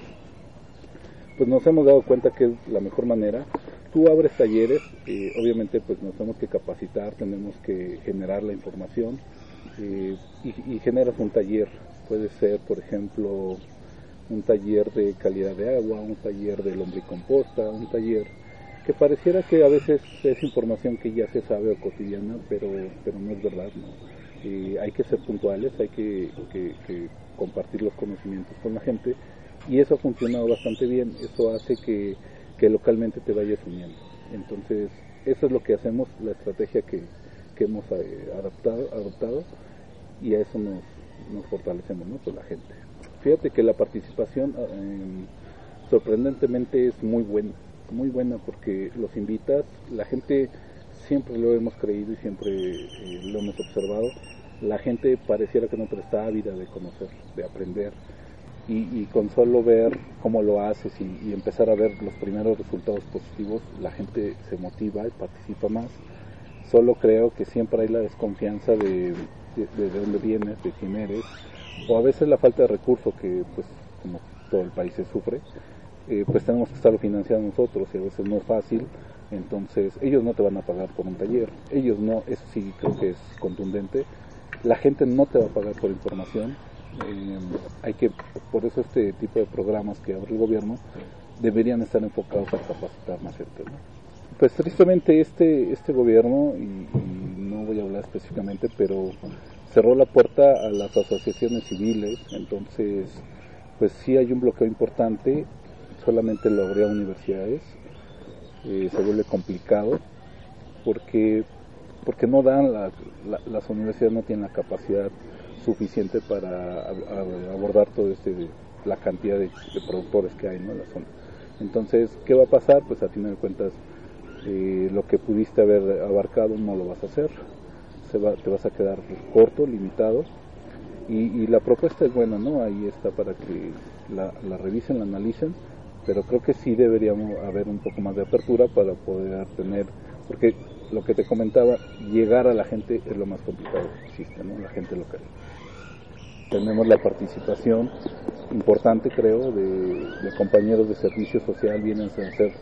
[SPEAKER 34] pues nos hemos dado cuenta que es la mejor manera tú abres talleres, eh, obviamente pues nos tenemos que capacitar, tenemos que generar la información eh, y, y generas un taller. Puede ser, por ejemplo, un taller de calidad de agua, un taller de lombricomposta, un taller que pareciera que a veces es información que ya se sabe o cotidiana, pero, pero no es verdad. ¿no? Eh, hay que ser puntuales, hay que, que- que compartir los conocimientos con la gente y eso ha funcionado bastante bien, eso hace que, que localmente te vayas uniendo. Entonces, eso es lo que hacemos, la estrategia que, que hemos eh, adaptado, adoptado y a eso nos, nos fortalecemos ¿no? la gente. Fíjate que la participación eh, sorprendentemente es muy buena, muy buena porque los invitas, la gente siempre lo hemos creído y siempre eh, lo hemos observado, la gente pareciera que no está ávida de conocer, de aprender y, con solo ver cómo lo haces y, y empezar a ver los primeros resultados positivos, la gente se motiva y participa más. Solo creo que siempre hay la desconfianza de, de, de dónde vienes, de quién eres, o a veces la falta de recursos que, pues, como todo el país se sufre, eh, pues tenemos que estarlo financiando nosotros y a veces no es fácil. Entonces, ellos no te van a pagar por un taller, ellos no, eso sí creo que es contundente. La gente no te va a pagar por información. Eh, hay que, por eso este tipo de programas que abre el gobierno deberían estar enfocados a capacitar más gente. Pues tristemente este, este gobierno, y no voy a hablar específicamente, pero cerró la puerta a las asociaciones civiles, entonces pues sí hay un bloqueo importante, solamente lo habría universidades, eh, se vuelve complicado porque porque no dan la- la- las universidades no tienen la capacidad suficiente para ab- ab- abordar todo este la cantidad de, de productores que hay ¿no? en la zona. Entonces qué va a pasar pues a final de cuentas eh, lo que pudiste haber abarcado no lo vas a hacer se va- te vas a quedar corto limitado y, la propuesta es buena no ahí está para que la, revisen la analicen pero creo que sí deberíamos haber un poco más de apertura para poder tener, porque lo que te comentaba, llegar a la gente es lo más complicado que existe, ¿no? La gente local. Tenemos la participación importante, creo, de, compañeros de servicio social, vienen a hacer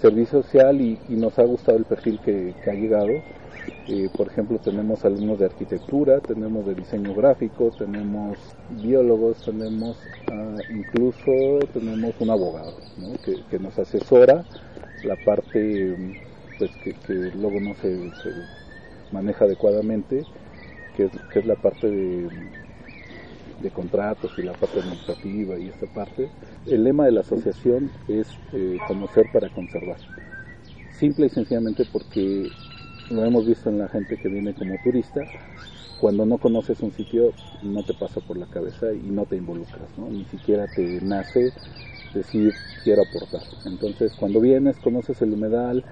[SPEAKER 34] servicio social y, nos ha gustado el perfil que ha llegado. Eh, por ejemplo, tenemos alumnos de arquitectura, tenemos de diseño gráfico, tenemos biólogos, tenemos ah, incluso tenemos un abogado que, nos asesora la parte pues que, luego no se, se maneja adecuadamente, que es, la parte de, de contratos y la parte administrativa y esta parte. El lema de la asociación es eh, conocer para conservar. Simple y sencillamente porque lo hemos visto en la gente que viene como turista, cuando no conoces un sitio no te pasa por la cabeza y no te involucras, ¿no? ni siquiera te nace decir quiero aportar. Entonces cuando vienes, conoces el humedal,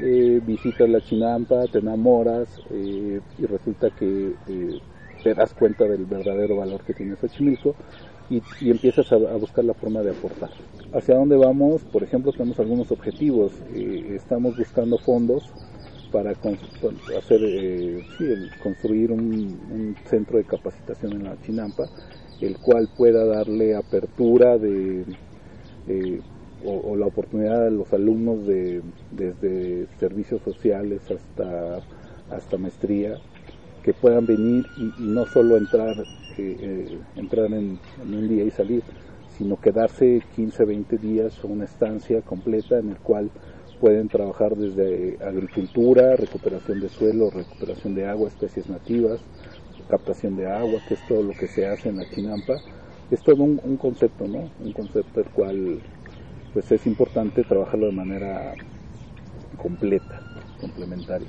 [SPEAKER 34] eh, visitas la chinampa, te enamoras eh, y resulta que eh, te das cuenta del verdadero valor que tiene Xochimilco y, y empiezas a, a buscar la forma de aportar. ¿Hacia dónde vamos? Por ejemplo, tenemos algunos objetivos. Eh, estamos buscando fondos para hacer, eh, construir un, centro de capacitación en la Chinampa, el cual pueda darle apertura de, o, la oportunidad a los alumnos de desde servicios sociales hasta hasta maestría que puedan venir y, y no solo entrar eh, eh, entrar en, en un día y salir sino quedarse 15 20 días o una estancia completa en el cual pueden trabajar desde agricultura, recuperación de suelo, recuperación de agua, especies nativas, captación de agua, que es todo lo que se hace en la Chinampa. Es todo un, un concepto, ¿no? Un concepto el cual pues es importante trabajarlo de manera completa, complementaria.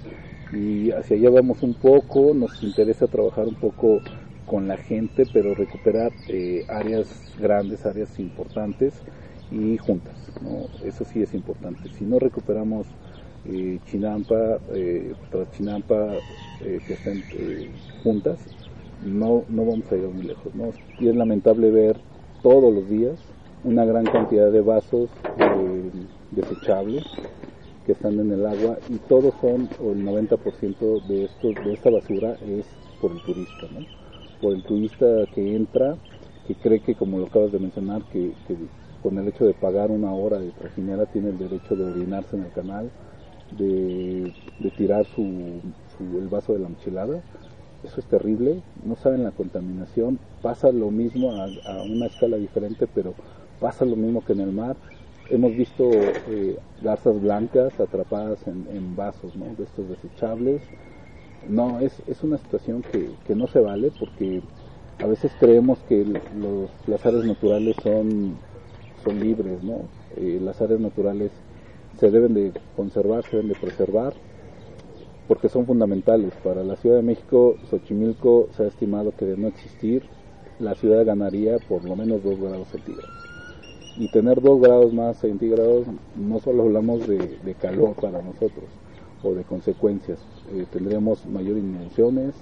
[SPEAKER 34] Y hacia allá vamos un poco, nos interesa trabajar un poco con la gente, pero recuperar eh, áreas grandes, áreas importantes y juntas, ¿no? Eso sí es importante. Si no recuperamos eh, Chinampa, eh, tras Chinampa eh, que estén eh, juntas, no, no vamos a ir muy lejos, ¿no? Y es lamentable ver todos los días una gran cantidad de vasos eh, desechables que están en el agua y todos son, o el 90% de, estos, de esta basura es por el turista, ¿no? Por el turista que entra, que cree que, como lo acabas de mencionar, que, que con el hecho de pagar una hora de trajinera tiene el derecho de orinarse en el canal, de, tirar su, su- el vaso de la michelada. Eso es terrible, no saben la contaminación, pasa lo mismo a, a una escala diferente, pero pasa lo mismo que en el mar. Hemos visto eh, garzas blancas atrapadas en, vasos ¿no? de estos desechables. No, es, es una situación que, que no se vale porque a veces creemos que los, las áreas naturales son, son libres, ¿no? Eh, las áreas naturales se deben de conservar, se deben de preservar, porque son fundamentales. Para la Ciudad de México, Xochimilco se ha estimado que de no existir, la ciudad ganaría por lo menos 2 grados centígrados. Y tener 2 grados más centígrados, no solo hablamos de, calor para nosotros o de consecuencias, eh, tendríamos mayor inundaciones,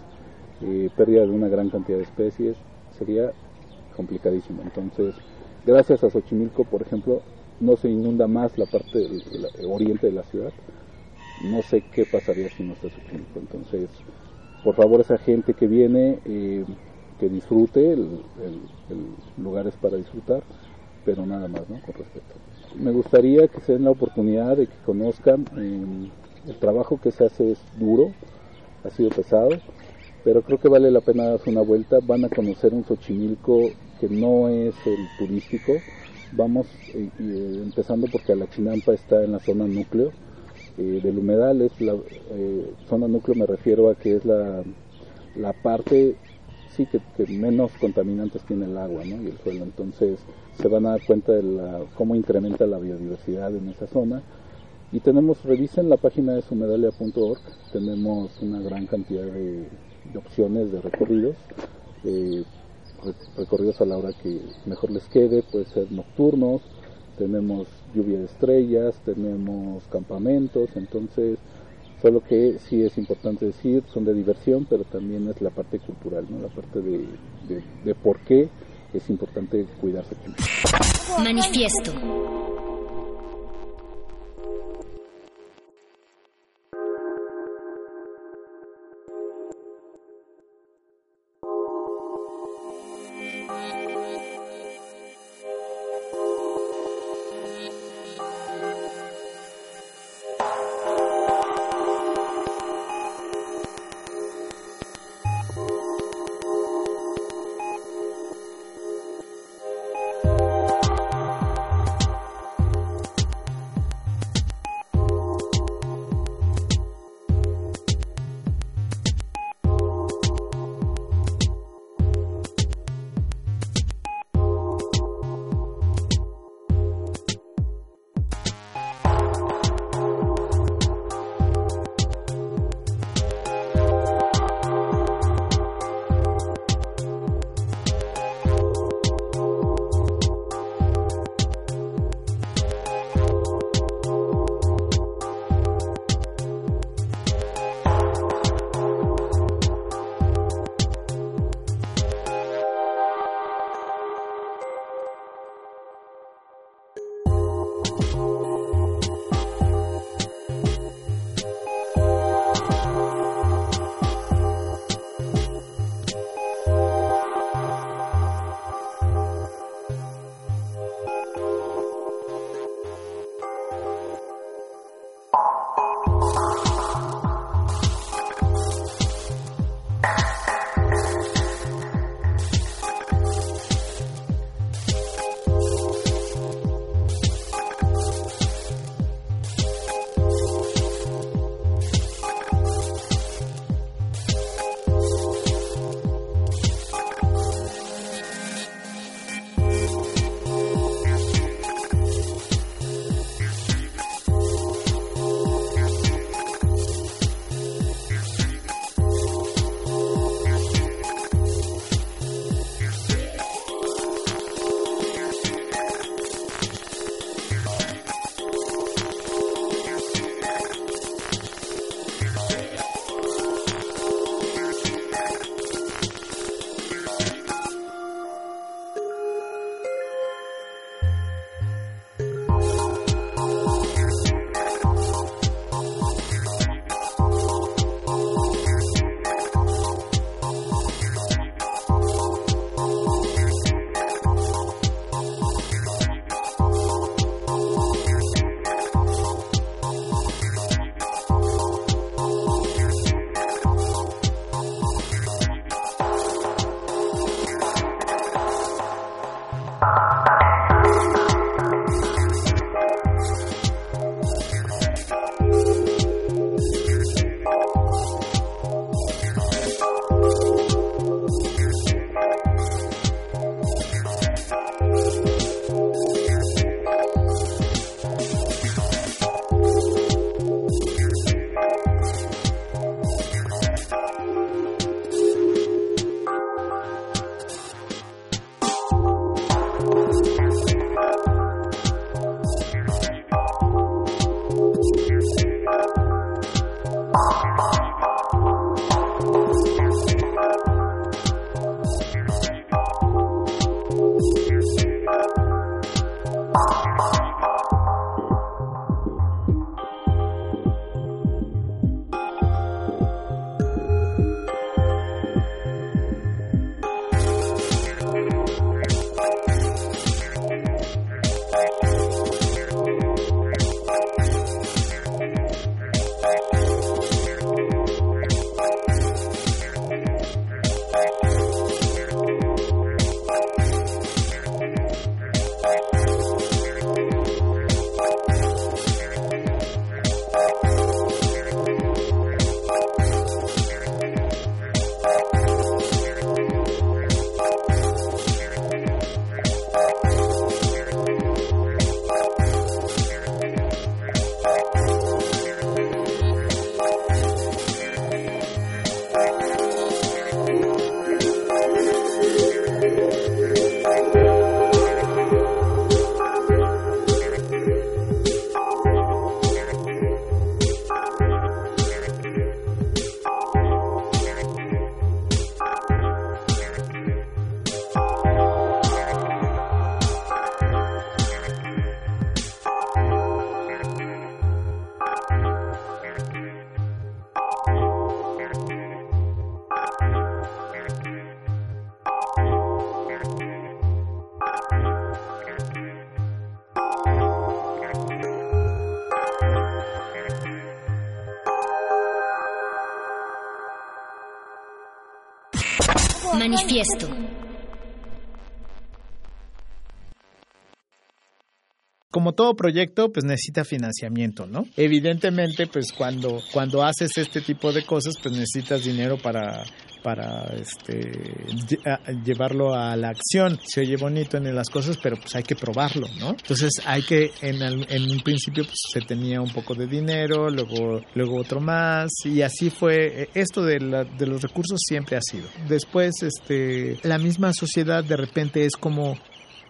[SPEAKER 34] eh, pérdida de una gran cantidad de especies, sería complicadísimo. Entonces, gracias a Xochimilco, por ejemplo, no se inunda más la parte la- oriente de la ciudad. No sé qué pasaría si no está Xochimilco. Entonces, por favor, esa gente que viene, eh, que disfrute, el, el- el lugar es para disfrutar, pero nada más, ¿no? Con respeto. Me gustaría que se den la oportunidad de que conozcan eh, el trabajo que se hace es duro, ha sido pesado, pero creo que vale la pena darse una vuelta. Van a conocer un Xochimilco que no es el turístico. Vamos eh, eh, empezando porque Alachinampa está en la zona núcleo eh, del humedal. Es la eh, zona núcleo, me refiero a que es la, la parte sí que, menos contaminantes tiene el agua y el suelo. Entonces se van a dar cuenta de la, cómo incrementa la biodiversidad en esa zona. Y tenemos, revisen la página de sumedalia.org, tenemos una gran cantidad de, opciones de recorridos, eh, recorridos a la hora que mejor les quede, puede ser nocturnos, tenemos lluvia de estrellas, tenemos campamentos, entonces, solo que sí es importante decir, son de diversión, pero también es la parte cultural, la parte de por qué es importante cuidarse.
[SPEAKER 12] Manifiesto. Manifiesto.
[SPEAKER 32] como todo proyecto, pues necesita financiamiento, ¿no? Evidentemente, pues cuando, cuando haces este tipo de cosas, pues necesitas dinero para para este llevarlo a la acción. Se oye bonito en las cosas, pero pues hay que probarlo, ¿no? Entonces hay que, en, en un principio pues se tenía un poco de dinero, luego, luego otro más, y así fue. Esto de, la, de los recursos siempre ha sido. Después, este, la misma sociedad de repente es como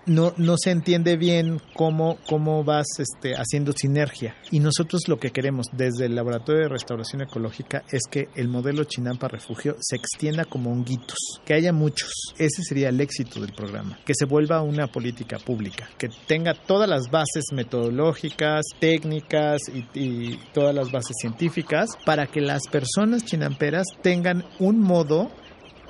[SPEAKER 32] no, no se entiende bien cómo, cómo vas este, haciendo sinergia. Y nosotros lo que queremos desde el Laboratorio de Restauración Ecológica es que el modelo Chinampa Refugio se extienda como honguitos, que haya muchos. Ese sería el éxito del programa, que se vuelva una política pública, que tenga todas las bases metodológicas, técnicas y, y todas las bases científicas para que las personas chinamperas tengan un modo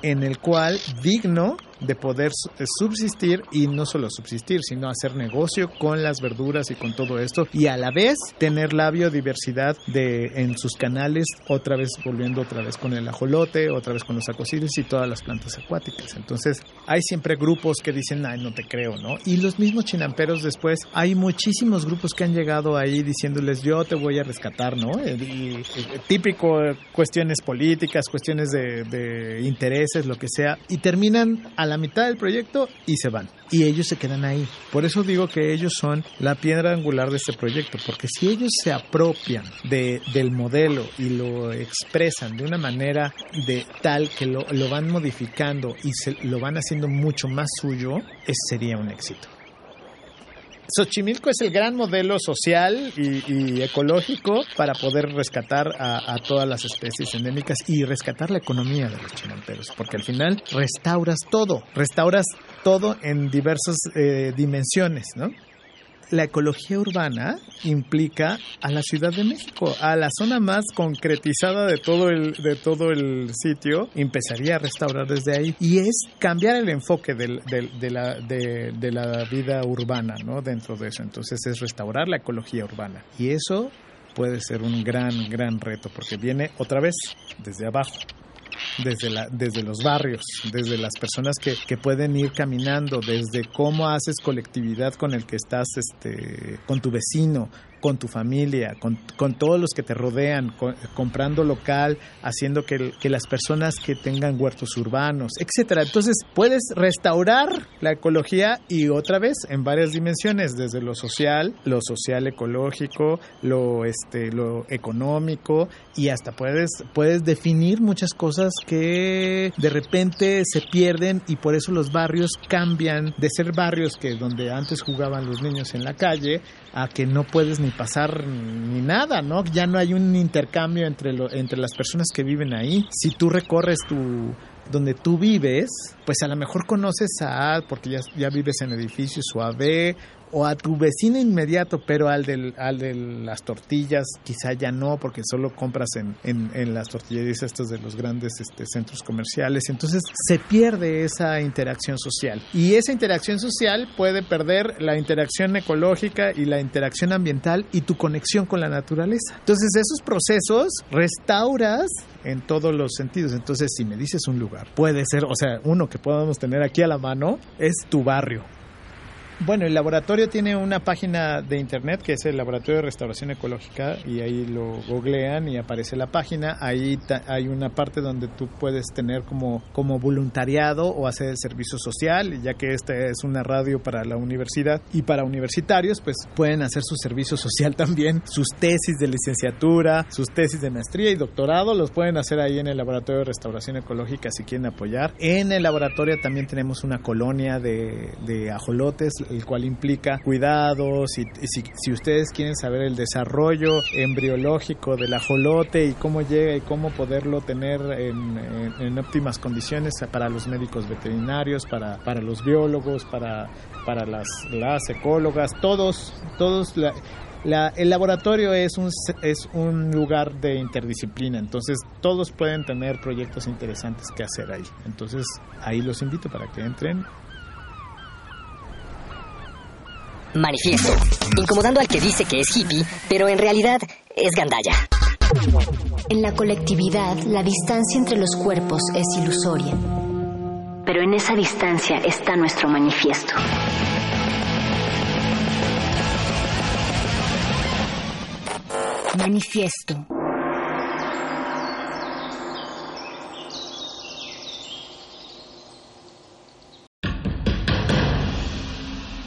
[SPEAKER 32] en el cual digno de poder eh, subsistir y no solo subsistir, sino hacer negocio con las verduras y con todo esto y a la vez tener la biodiversidad de en sus canales, otra vez volviendo otra vez con el ajolote, otra vez con los acosiles y todas las plantas acuáticas. Entonces, hay siempre grupos que dicen, "Ay, no te creo", ¿no? Y los mismos chinamperos después hay muchísimos grupos que han llegado ahí diciéndoles, "Yo te voy a rescatar", ¿no? Eh, y, típico cuestiones políticas, cuestiones de, de intereses, lo que sea, y terminan a la mitad del proyecto y se van. Y ellos se quedan ahí. Por eso digo que ellos son la piedra angular de este proyecto, porque si ellos se apropian de, del modelo y lo expresan de una manera de tal que lo, lo van modificando y se lo van haciendo mucho más suyo, ese sería un éxito. Xochimilco es el gran modelo social y, ecológico para poder rescatar a, todas las especies endémicas y rescatar la economía de los chinamperos, porque al final restauras todo, restauras todo en diversas eh, dimensiones, ¿no? La ecología urbana implica a la Ciudad de México, a la zona más concretizada de todo el, de todo el sitio, empezaría a restaurar desde ahí. Y es cambiar el enfoque de, la, de, la vida urbana, ¿no? Dentro de eso. Entonces es restaurar la ecología urbana. Y eso puede ser un gran, gran reto, porque viene otra vez desde abajo desde, desde los barrios, desde las personas que, que, pueden ir caminando, desde cómo haces colectividad con el que estás, este, con tu vecino, con tu familia, con, con todos los que te rodean, comprando local, haciendo que, que, las personas que tengan huertos urbanos, etcétera. Entonces puedes restaurar la ecología y otra vez en varias dimensiones, desde lo social, lo social ecológico, lo este, lo económico y hasta puedes puedes definir muchas cosas que de repente se pierden y por eso los barrios cambian de ser barrios que donde antes jugaban los niños en la calle a que no puedes ni pasar ni nada, ¿no? Ya no hay un intercambio entre, lo, entre las personas que viven ahí. Si tú recorres tu donde tú vives, pues a lo mejor conoces a, porque ya, ya vives en edificios o a B o a tu vecino inmediato, pero al, del, al de las tortillas quizá ya no, porque solo compras en, en, las tortillerías estos de los grandes este, centros comerciales. Entonces se pierde esa interacción social. Y esa interacción social puede perder la interacción ecológica y la interacción ambiental y tu conexión con la naturaleza. Entonces esos procesos restauras en todos los sentidos. Entonces si me dices un lugar, puede ser, o sea, uno que podamos tener aquí a la mano es tu barrio bueno, el laboratorio tiene una página de internet que es el Laboratorio de Restauración Ecológica y ahí lo googlean y aparece la página. Ahí hay una parte donde tú puedes tener como, como voluntariado o hacer el servicio social, ya que esta es una radio para la universidad y para universitarios, pues pueden hacer su servicio social también, sus tesis de licenciatura, sus tesis de maestría y doctorado, los pueden hacer ahí en el Laboratorio de Restauración Ecológica si quieren apoyar. En el laboratorio también tenemos una colonia de, de ajolotes el cual implica cuidados y, si, ustedes quieren saber el desarrollo embriológico del ajolote y cómo llega y cómo poderlo tener en, óptimas condiciones para los médicos veterinarios, para, para los biólogos, para, para las, las ecólogas, todos, todos el laboratorio es un, es un lugar de interdisciplina, entonces todos pueden tener proyectos interesantes que hacer ahí. Entonces ahí los invito para que entren
[SPEAKER 35] Manifiesto, incomodando al que dice que es hippie, pero en realidad es gandalla.
[SPEAKER 12] En la colectividad, la distancia entre los cuerpos es ilusoria. Pero en esa distancia está nuestro manifiesto. Manifiesto.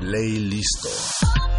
[SPEAKER 23] Play listo.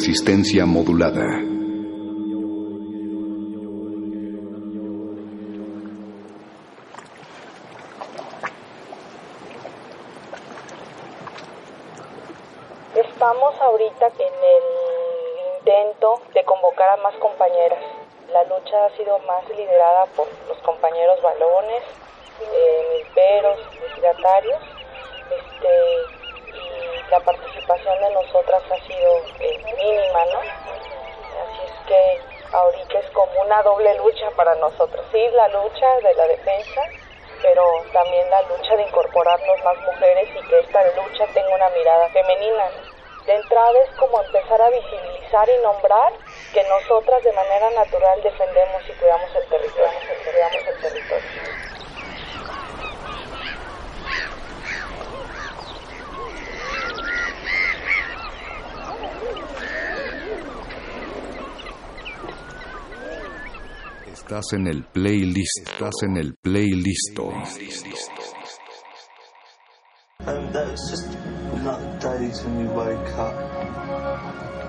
[SPEAKER 36] Resistencia modulada.
[SPEAKER 37] Estamos ahorita en el intento de convocar a más compañeras. La lucha ha sido más liderada por los compañeros balones, eh, veros, destinatarios, este, la participación de nosotras ha sido eh, mínima, ¿no? Así es que ahorita es como una doble lucha para nosotros. Sí, la lucha de la defensa, pero también la lucha de incorporarnos más mujeres y que esta lucha tenga una mirada femenina. De entrada es como empezar a visibilizar y nombrar que nosotras de manera natural defendemos y cuidamos el territorio, cuidamos el territorio.
[SPEAKER 36] Estás en el playlist. Estás en el playlist.
[SPEAKER 38] And that's just not days when you wake up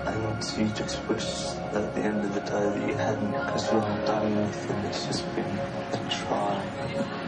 [SPEAKER 38] and you just wish at the end of the day that you hadn't because you haven't done anything. It's just been a try.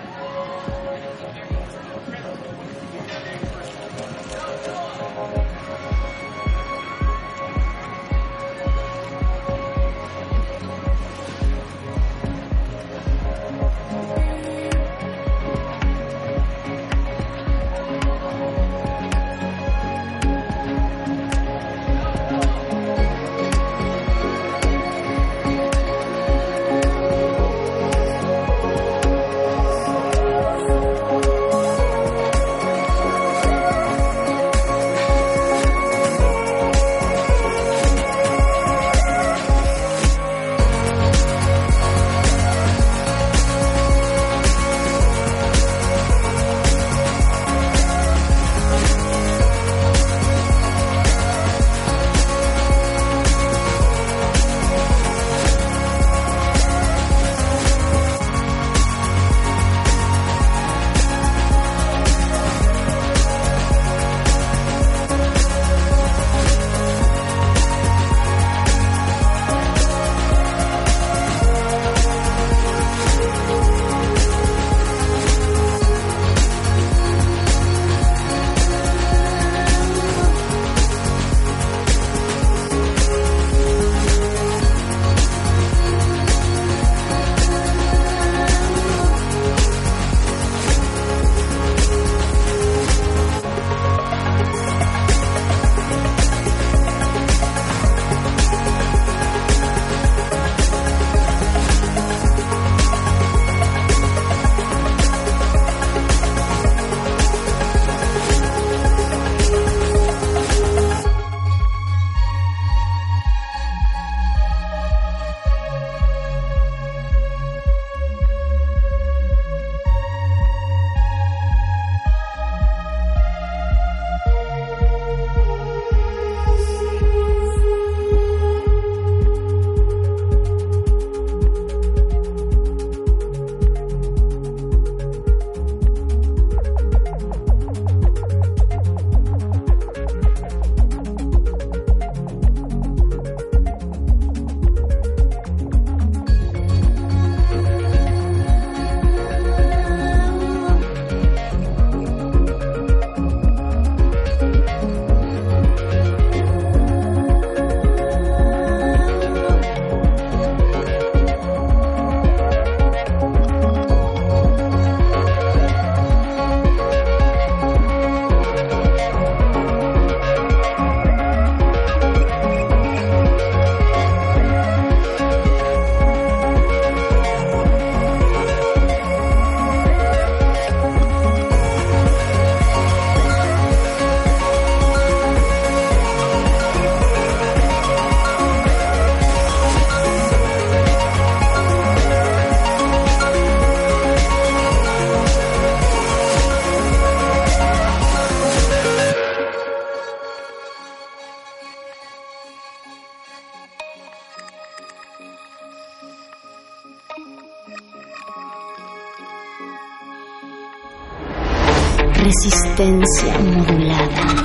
[SPEAKER 12] Resistencia modulada.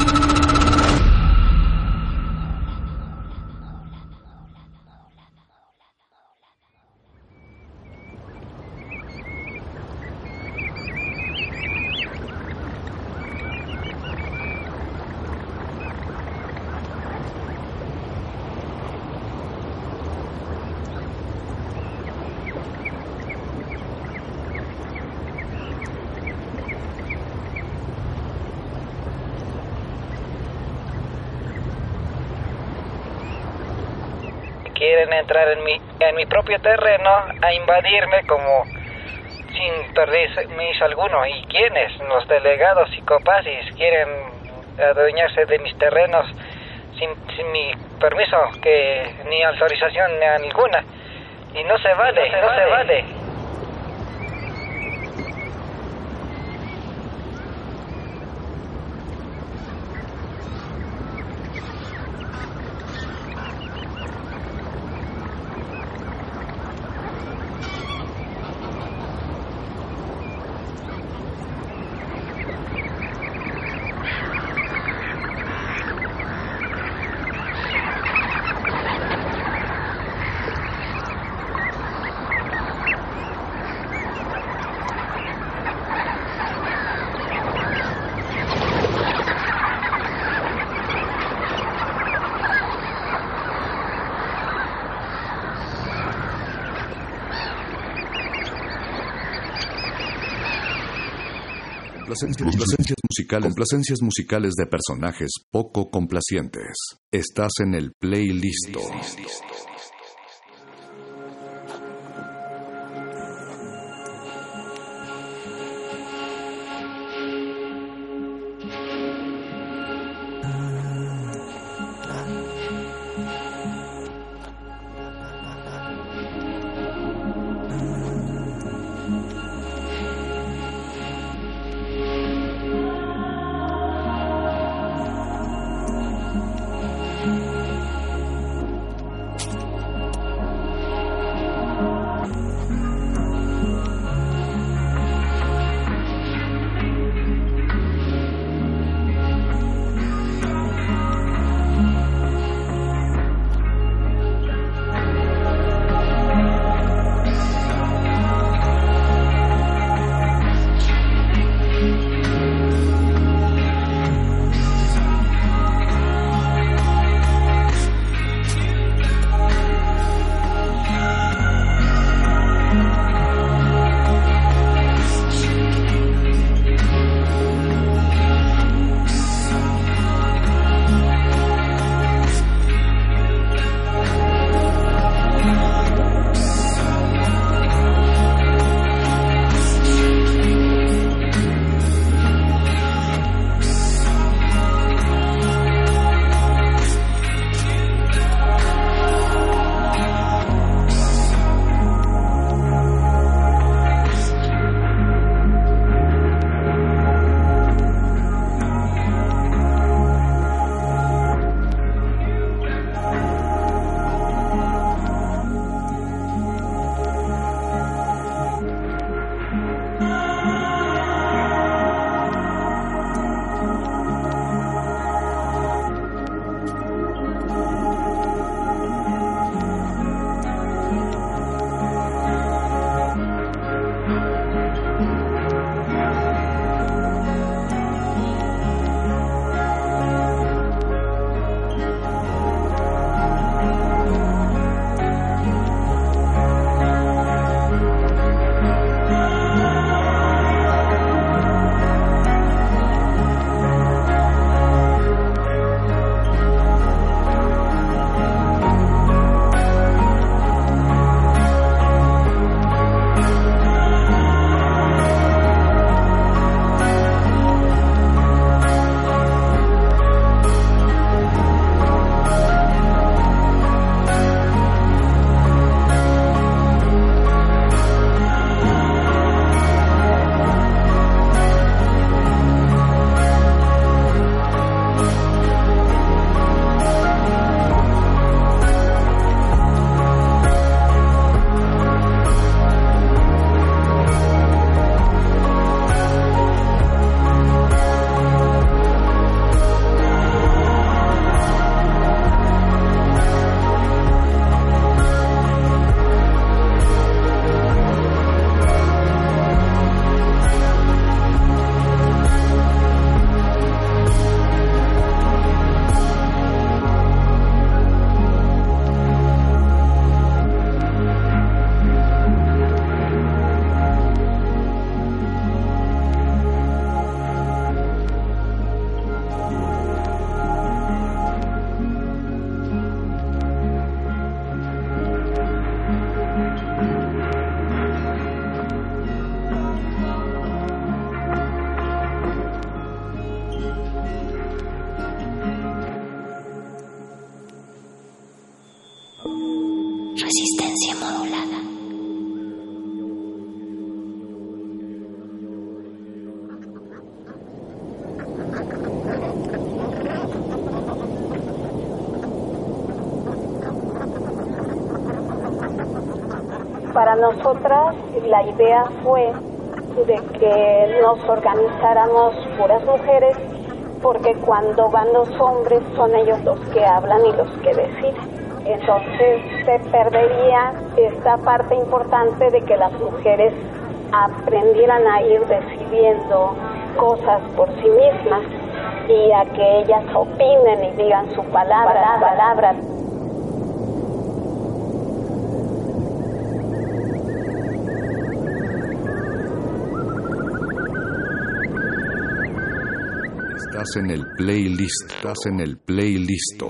[SPEAKER 39] Quieren entrar en mi, en mi propio terreno a invadirme como sin permiso alguno. ¿Y quiénes? Los delegados psicopasis quieren adueñarse de mis terrenos sin, sin mi permiso, que ni autorización ni ninguna. Y no se vale, no se vale.
[SPEAKER 23] Complacencias, complacencias musicales, complacencias musicales de personajes poco complacientes. Estás en el playlist.
[SPEAKER 27] Para nosotras la idea fue de que nos organizáramos puras mujeres porque cuando van los hombres son ellos los que hablan y los que deciden. Entonces se perdería esta parte importante de que las mujeres aprendieran a ir decidiendo cosas por sí mismas y a que ellas opinen y digan su palabra.
[SPEAKER 23] Estás en el playlist. Estás en el playlist.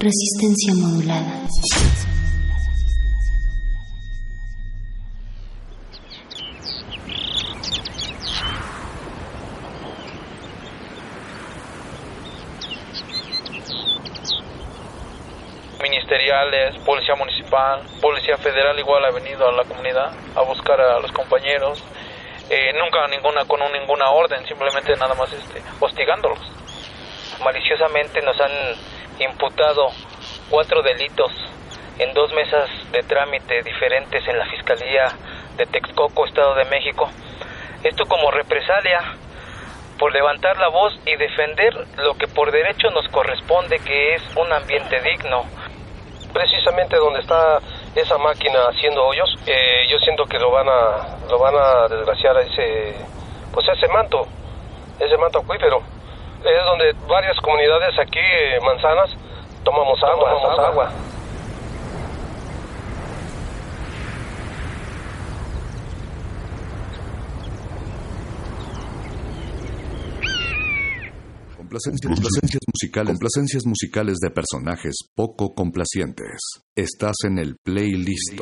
[SPEAKER 12] Resistencia modulada.
[SPEAKER 40] ministeriales, policía municipal, policía federal igual ha venido a la comunidad a buscar a los compañeros. Eh, nunca ninguna con un- ninguna orden, simplemente nada más este, hostigándolos.
[SPEAKER 41] maliciosamente nos han imputado
[SPEAKER 40] cuatro delitos en dos mesas de trámite diferentes en la Fiscalía de Texcoco, Estado de México. Esto como represalia por levantar la voz y defender lo que por derecho nos corresponde, que es un ambiente digno.
[SPEAKER 42] Precisamente donde está esa máquina haciendo hoyos, eh, yo siento que lo van a lo van a desgraciar a ese pues ese manto, ese manto acuífero. Es donde varias comunidades aquí eh, manzanas tomamos agua, tomamos agua.
[SPEAKER 23] Complacencias, complacencias musicales, complacencias musicales de personajes poco complacientes. Estás en el playlist.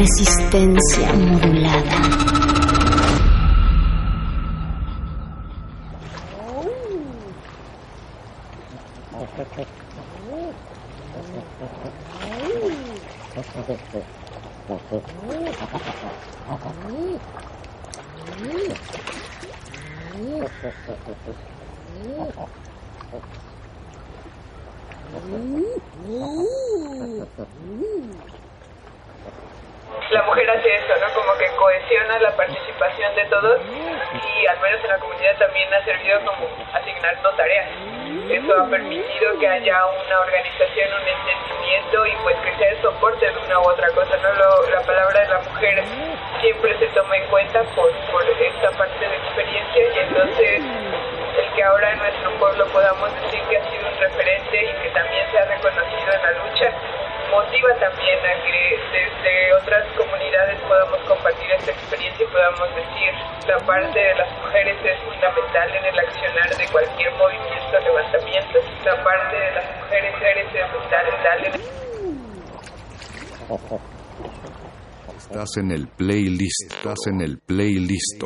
[SPEAKER 43] Resistencia modular.
[SPEAKER 44] la parte de las mujeres es fundamental en el accionar de cualquier movimiento o levantamiento. La parte de las mujeres es fundamental en el...
[SPEAKER 45] Estás en el playlist, estás en el playlist.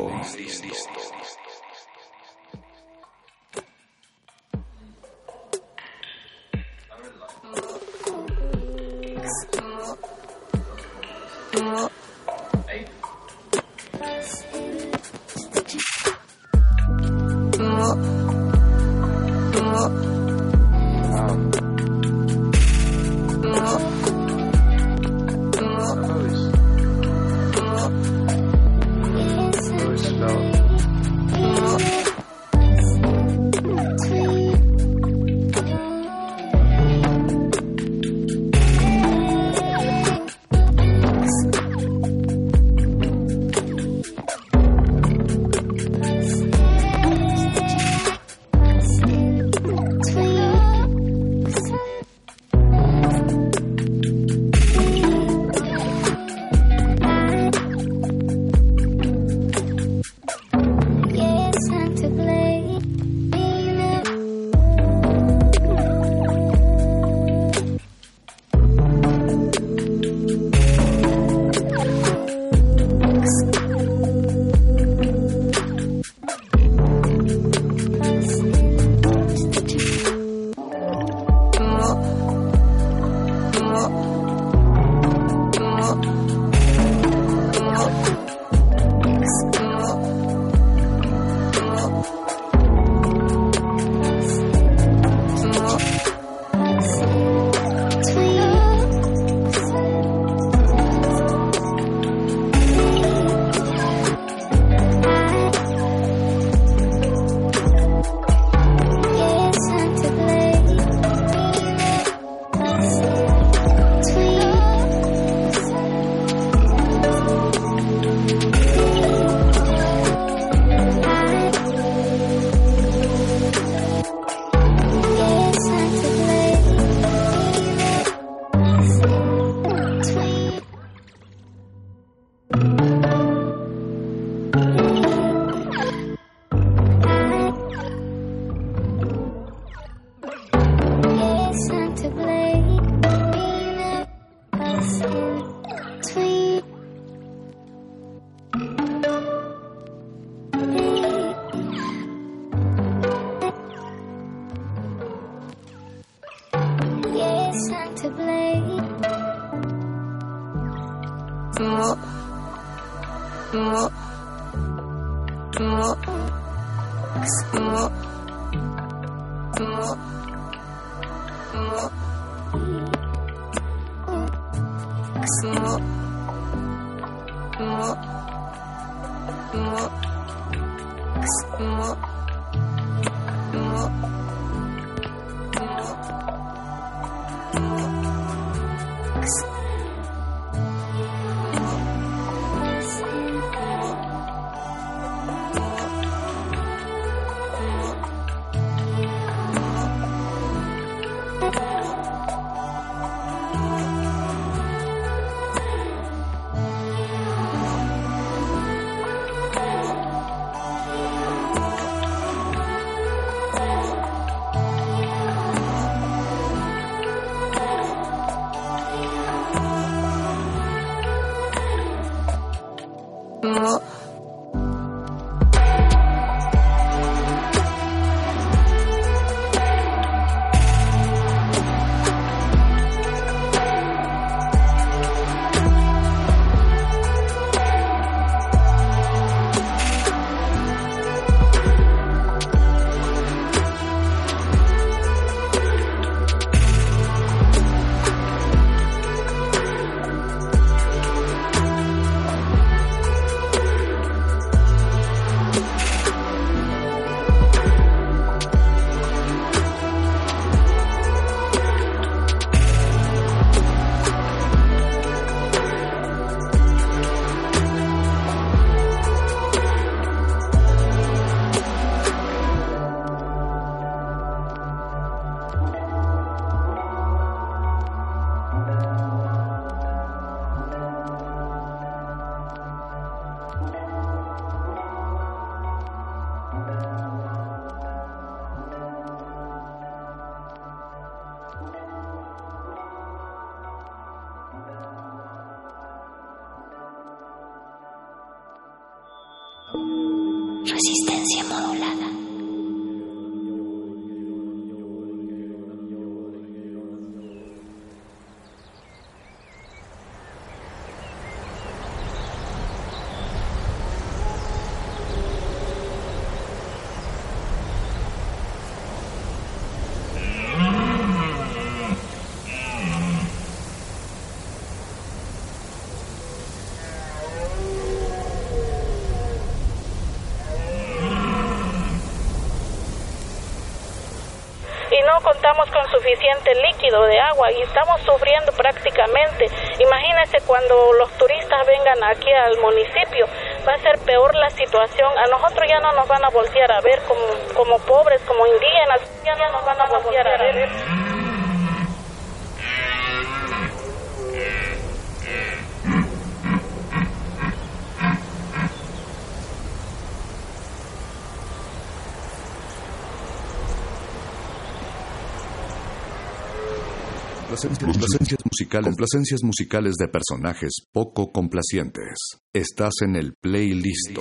[SPEAKER 46] De agua y estamos sufriendo prácticamente. Imagínense cuando los turistas vengan aquí al municipio, va a ser peor la situación. A nosotros ya no nos van a voltear a ver como, como pobres, como indígenas, ya no nos van a voltear a ver.
[SPEAKER 23] Complacencias musicales, complacencias musicales de personajes poco complacientes. Estás en el playlist.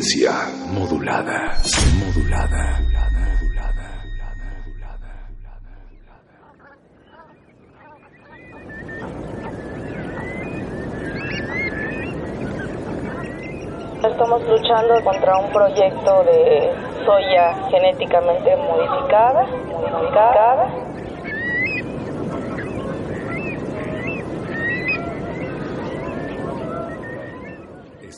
[SPEAKER 23] Modulada, modulada.
[SPEAKER 37] Estamos luchando contra un proyecto de soya genéticamente modificada.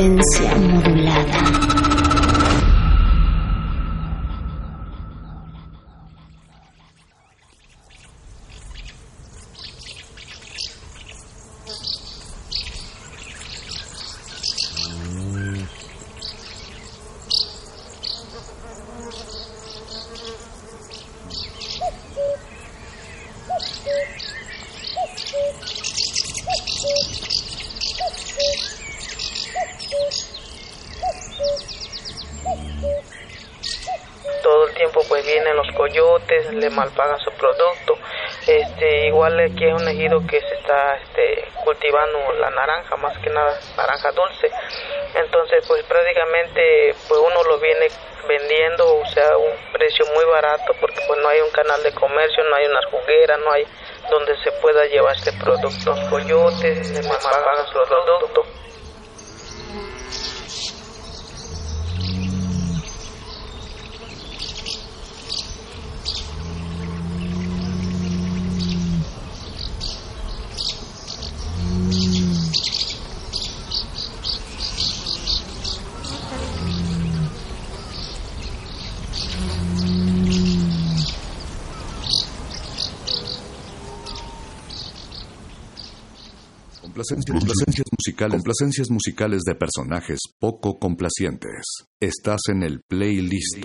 [SPEAKER 12] Resistencia modulada.
[SPEAKER 40] vienen los coyotes, le malpagan su producto. Igual aquí es un ejido que se está este, cultivando la naranja, más que nada naranja dulce. Entonces, pues prácticamente pues uno lo viene vendiendo, o sea, un precio muy barato porque pues no hay un canal de comercio, no hay una juguera, no hay donde se pueda llevar este producto. Los coyotes le malpagan su producto.
[SPEAKER 23] Complacencias, complacencias musicales, complacencias musicales de personajes poco complacientes. Estás en el playlist.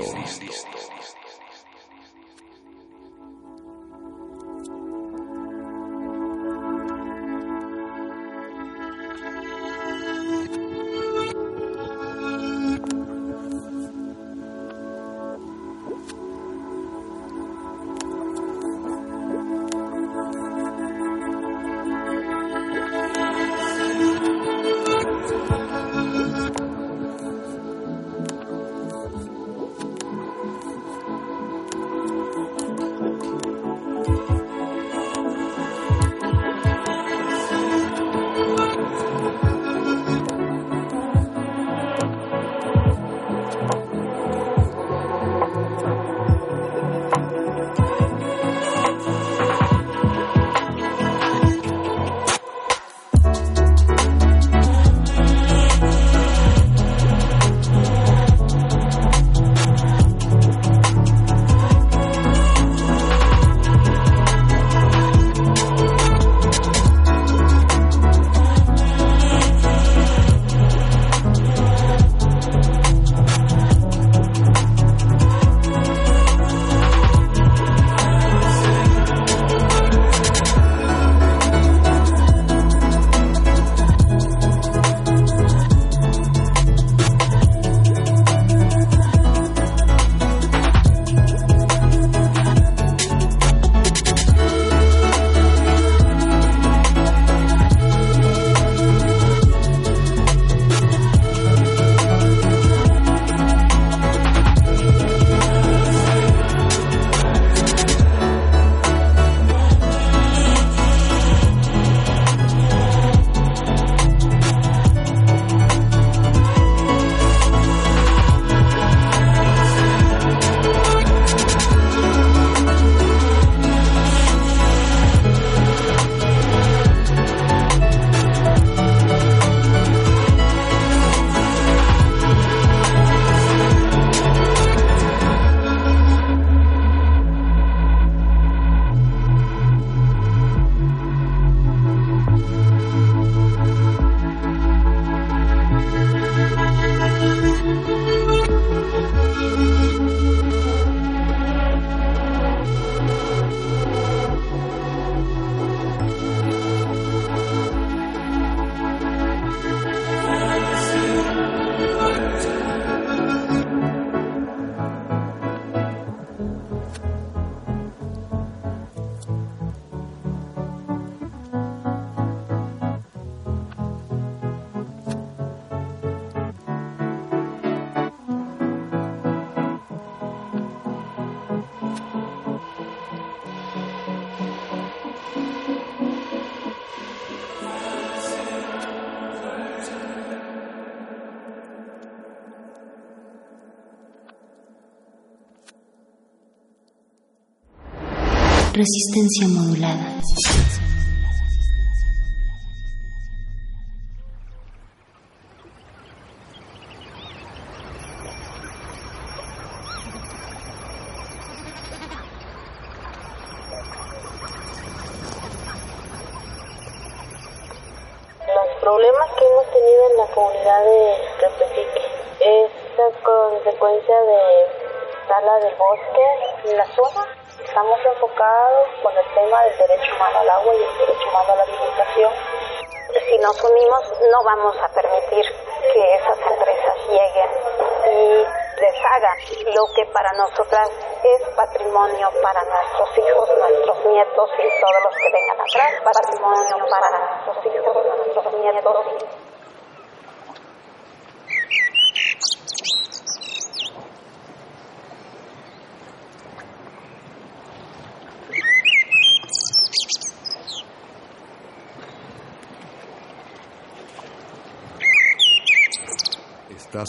[SPEAKER 27] Resistencia modulada.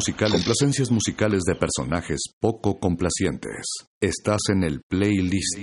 [SPEAKER 47] musical
[SPEAKER 36] complacencias musicales de personajes poco complacientes. Estás en el playlist.